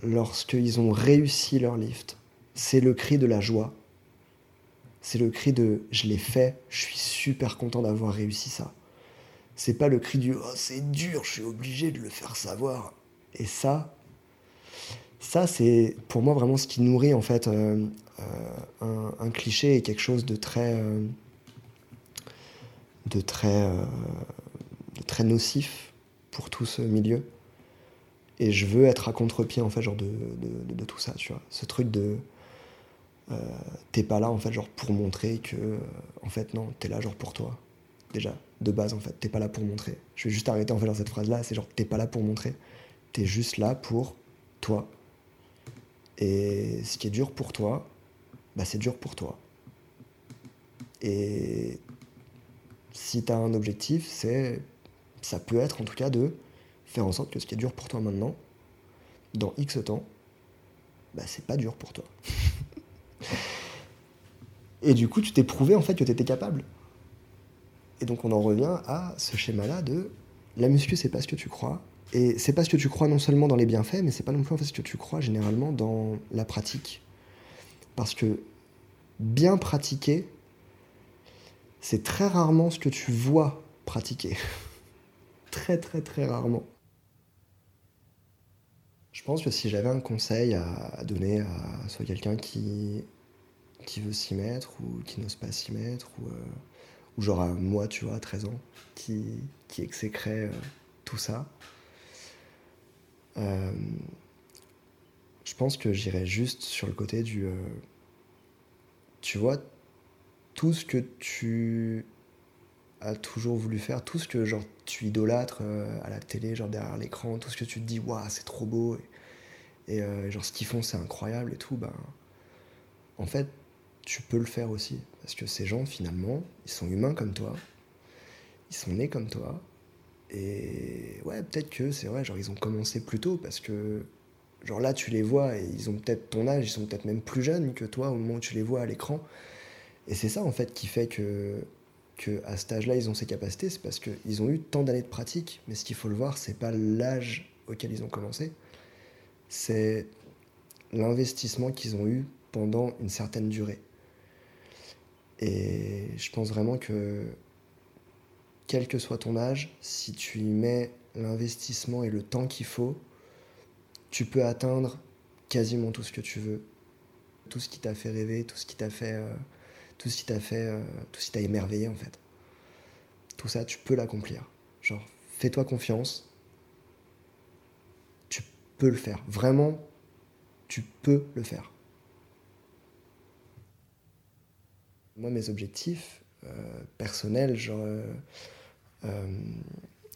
lorsqu'ils ont réussi leur lift. C'est le cri de la joie. C'est le cri de je l'ai fait, je suis super content d'avoir réussi ça. C'est pas le cri du oh, c'est dur, je suis obligé de le faire savoir. Et ça, ça c'est pour moi vraiment ce qui nourrit en fait euh, euh, un, cliché et quelque chose de très, euh, de très, de très nocif pour tout ce milieu. Et je veux être à contre-pied, en fait, genre de, de, tout ça, tu vois. Ce truc de. Euh, t'es pas là, en fait, genre pour montrer que. Euh, en fait, non, t'es là, genre pour toi. Déjà, de base, en fait, t'es pas là pour montrer. Je vais juste arrêter, en fait, dans cette phrase-là. C'est genre, t'es pas là pour montrer. T'es juste là pour toi. Et ce qui est dur pour toi, bah, c'est dur pour toi. Et si t'as un objectif, c'est ça peut être en tout cas de faire en sorte que ce qui est dur pour toi maintenant, dans X temps, bah, c'est pas dur pour toi. *laughs* Et du coup, tu t'es prouvé en fait que tu étais capable. Et donc on en revient à ce schéma-là de la muscu, c'est pas ce que tu crois. Et c'est pas ce que tu crois non seulement dans les bienfaits, mais c'est pas non plus en fait ce que tu crois généralement dans la pratique. Parce que bien pratiquer, c'est très rarement ce que tu vois pratiquer. *laughs* très très très rarement. Je pense que si j'avais un conseil à donner à soit quelqu'un qui, veut s'y mettre ou qui n'ose pas s'y mettre, ou, euh, genre à moi, tu vois, à 13 ans, qui, qui exécrait euh, tout ça, Euh, je pense que j'irais juste sur le côté du. Euh, tu vois, tout ce que tu as toujours voulu faire, tout ce que genre tu idolâtres euh, à la télé, genre derrière l'écran, tout ce que tu te dis, waouh, c'est trop beau, et, genre ce qu'ils font, c'est incroyable et tout, ben. En fait, tu peux le faire aussi. Parce que ces gens, finalement, ils sont humains comme toi, ils sont nés comme toi, et ouais, peut-être que c'est vrai, genre ils ont commencé plus tôt parce que, genre là, tu les vois et ils ont peut-être ton âge, ils sont peut-être même plus jeunes que toi au moment où tu les vois à l'écran. Et c'est ça en fait qui fait que, que à cet âge-là, ils ont ces capacités, c'est parce qu'ils ont eu tant d'années de pratique. Mais ce qu'il faut le voir, c'est pas l'âge auquel ils ont commencé, c'est l'investissement qu'ils ont eu pendant une certaine durée. Et je pense vraiment que quel que soit ton âge, si tu y mets l'investissement et le temps qu'il faut, tu peux atteindre quasiment tout ce que tu veux. Tout ce qui t'a fait rêver, tout ce qui t'a fait, euh, tout ce qui t'a fait, euh, tout ce qui t'a émerveillé en fait. Tout ça, tu peux l'accomplir. Genre, fais-toi confiance. Tu peux le faire. Vraiment, tu peux le faire. Moi, mes objectifs euh, personnels, genre euh,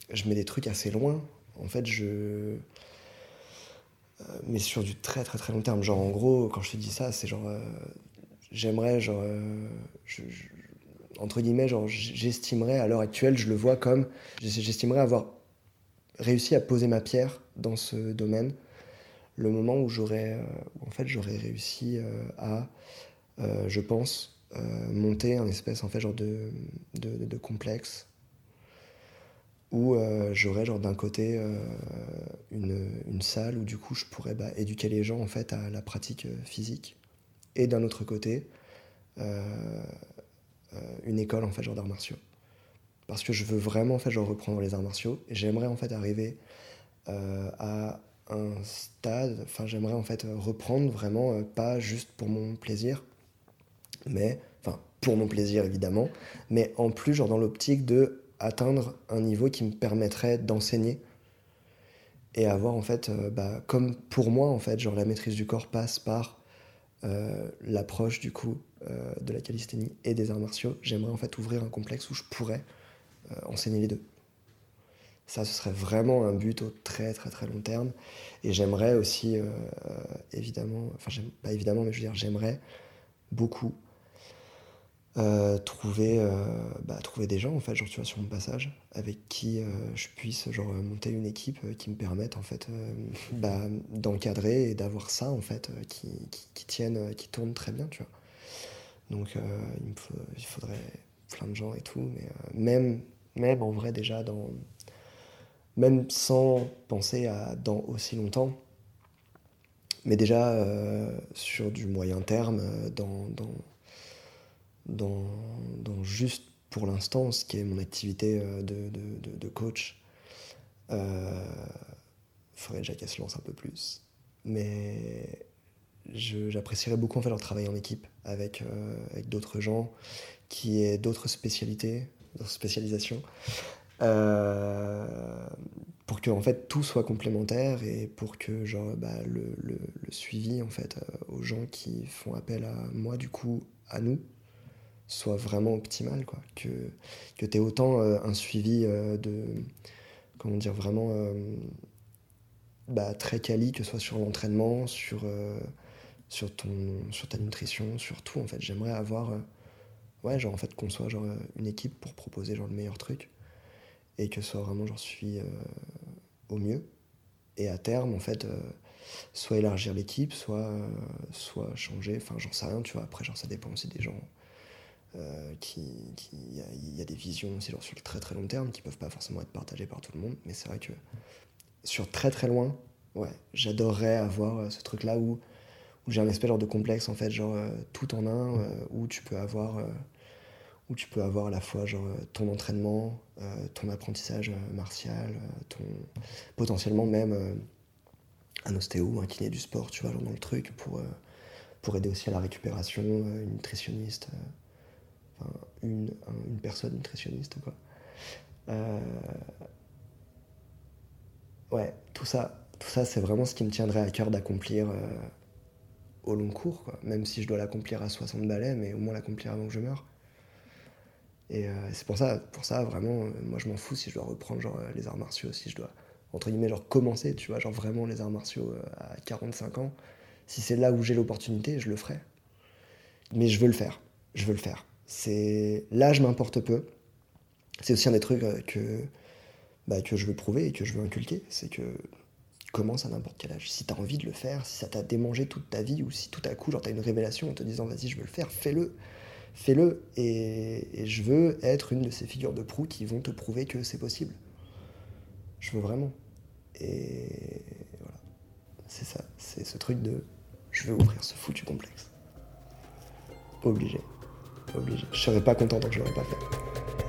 je mets des trucs assez loin. En fait, je. Mais sur du très très très long terme. Genre, en gros, quand je te dis ça, c'est genre. Euh, j'aimerais, genre. entre guillemets, genre, j'estimerais à l'heure actuelle, je le vois comme. J'estimerais avoir réussi à poser ma pierre dans ce domaine le moment où j'aurais en fait j'aurais réussi à je pense monter un espèce en fait genre de, de, complexe où euh, j'aurais genre d'un côté euh, une, une, salle où du coup je pourrais bah, éduquer les gens en fait à la pratique euh, physique et d'un autre côté une école en fait genre d'arts martiaux. Parce que je veux vraiment en fait genre reprendre les arts martiaux et j'aimerais en fait arriver à un stade enfin j'aimerais en fait reprendre vraiment pas juste pour mon plaisir mais enfin pour mon plaisir évidemment mais en plus genre dans l'optique de atteindre un niveau qui me permettrait d'enseigner et avoir en fait, euh, bah, comme pour moi en fait, genre la maîtrise du corps passe par euh, l'approche du coup euh, de la calisthénie et des arts martiaux, j'aimerais en fait ouvrir un complexe où je pourrais enseigner les deux. Ça, ce serait vraiment un but au très très très long terme. Et j'aimerais aussi, évidemment, enfin pas évidemment, mais je veux dire, j'aimerais beaucoup euh, trouver, euh, bah, trouver des gens en fait genre tu vois sur mon passage avec qui euh, je puisse genre monter une équipe qui me permette en fait bah, d'encadrer et d'avoir ça en fait qui, qui, qui, qui tourne très bien tu vois. Donc il, me faudrait plein de gens et tout mais même même en vrai déjà dans même sans penser à dans aussi longtemps mais déjà sur du moyen terme dans dans, juste pour l'instant ce qui est mon activité euh, de, coach. Euh, faudrait déjà qu'elle se lance un peu plus. Mais j'apprécierais beaucoup en fait leur travail en équipe avec, euh, avec d'autres gens qui aient d'autres spécialités, d'autres spécialisations. pour que en fait tout soit complémentaire et pour que genre bah, le, suivi en fait aux gens qui font appel à moi du coup à nous soit vraiment optimal, quoi. Que, que tu aies autant euh, un suivi euh, de. Comment dire, vraiment. Euh, bah, très quali, que ce soit sur l'entraînement, sur, sur, ton, sur ta nutrition, sur tout, en fait. J'aimerais avoir. ouais, genre, en fait, qu'on soit genre, une équipe pour proposer genre, le meilleur truc. Et que ce soit vraiment, j'en suis au mieux. Et à terme, en fait soit élargir l'équipe, soit, soit changer, enfin j'en sais rien, tu vois, après genre ça dépend aussi des gens, euh, qui, il y, a des visions aussi sur le très très long terme qui peuvent pas forcément être partagées par tout le monde, mais c'est vrai que sur très très loin, ouais, j'adorerais avoir euh, ce truc là où, où j'ai un espèce de complexe en fait, genre euh, tout en un, où tu peux avoir où tu peux avoir à la fois genre ton entraînement, ton apprentissage martial, ton potentiellement même un ostéo, un kiné du sport, tu vois, genre dans le truc pour pour aider aussi à la récupération, une nutritionniste une, personne nutritionniste. Quoi. Euh, ouais, tout ça, tout ça, c'est vraiment ce qui me tiendrait à cœur d'accomplir euh, au long cours, même si je dois l'accomplir à 60 balais, mais au moins l'accomplir avant que je meure. Et euh, c'est pour ça, pour ça, vraiment, moi je m'en fous si je dois reprendre genre, les arts martiaux, si je dois, entre guillemets, genre commencer, tu vois, genre vraiment les arts martiaux à 45 ans. Si c'est là où j'ai l'opportunité, je le ferai. Mais je veux le faire, je veux le faire. C'est L'âge m'importe peu. C'est aussi un des trucs que, bah, que je veux prouver et que je veux inculquer, c'est que commence à n'importe quel âge. Si tu as envie de le faire, si ça t'a démangé toute ta vie, ou si tout à coup, genre, tu as une révélation en te disant, vas-y, je veux le faire, fais-le. Fais-le. Et, je veux être une de ces figures de proue qui vont te prouver que c'est possible. Je veux vraiment. Et voilà. C'est ça. C'est ce truc de, je veux ouvrir ce foutu complexe. Obligé obligé. Je serais pas content tant que je l'aurais pas fait.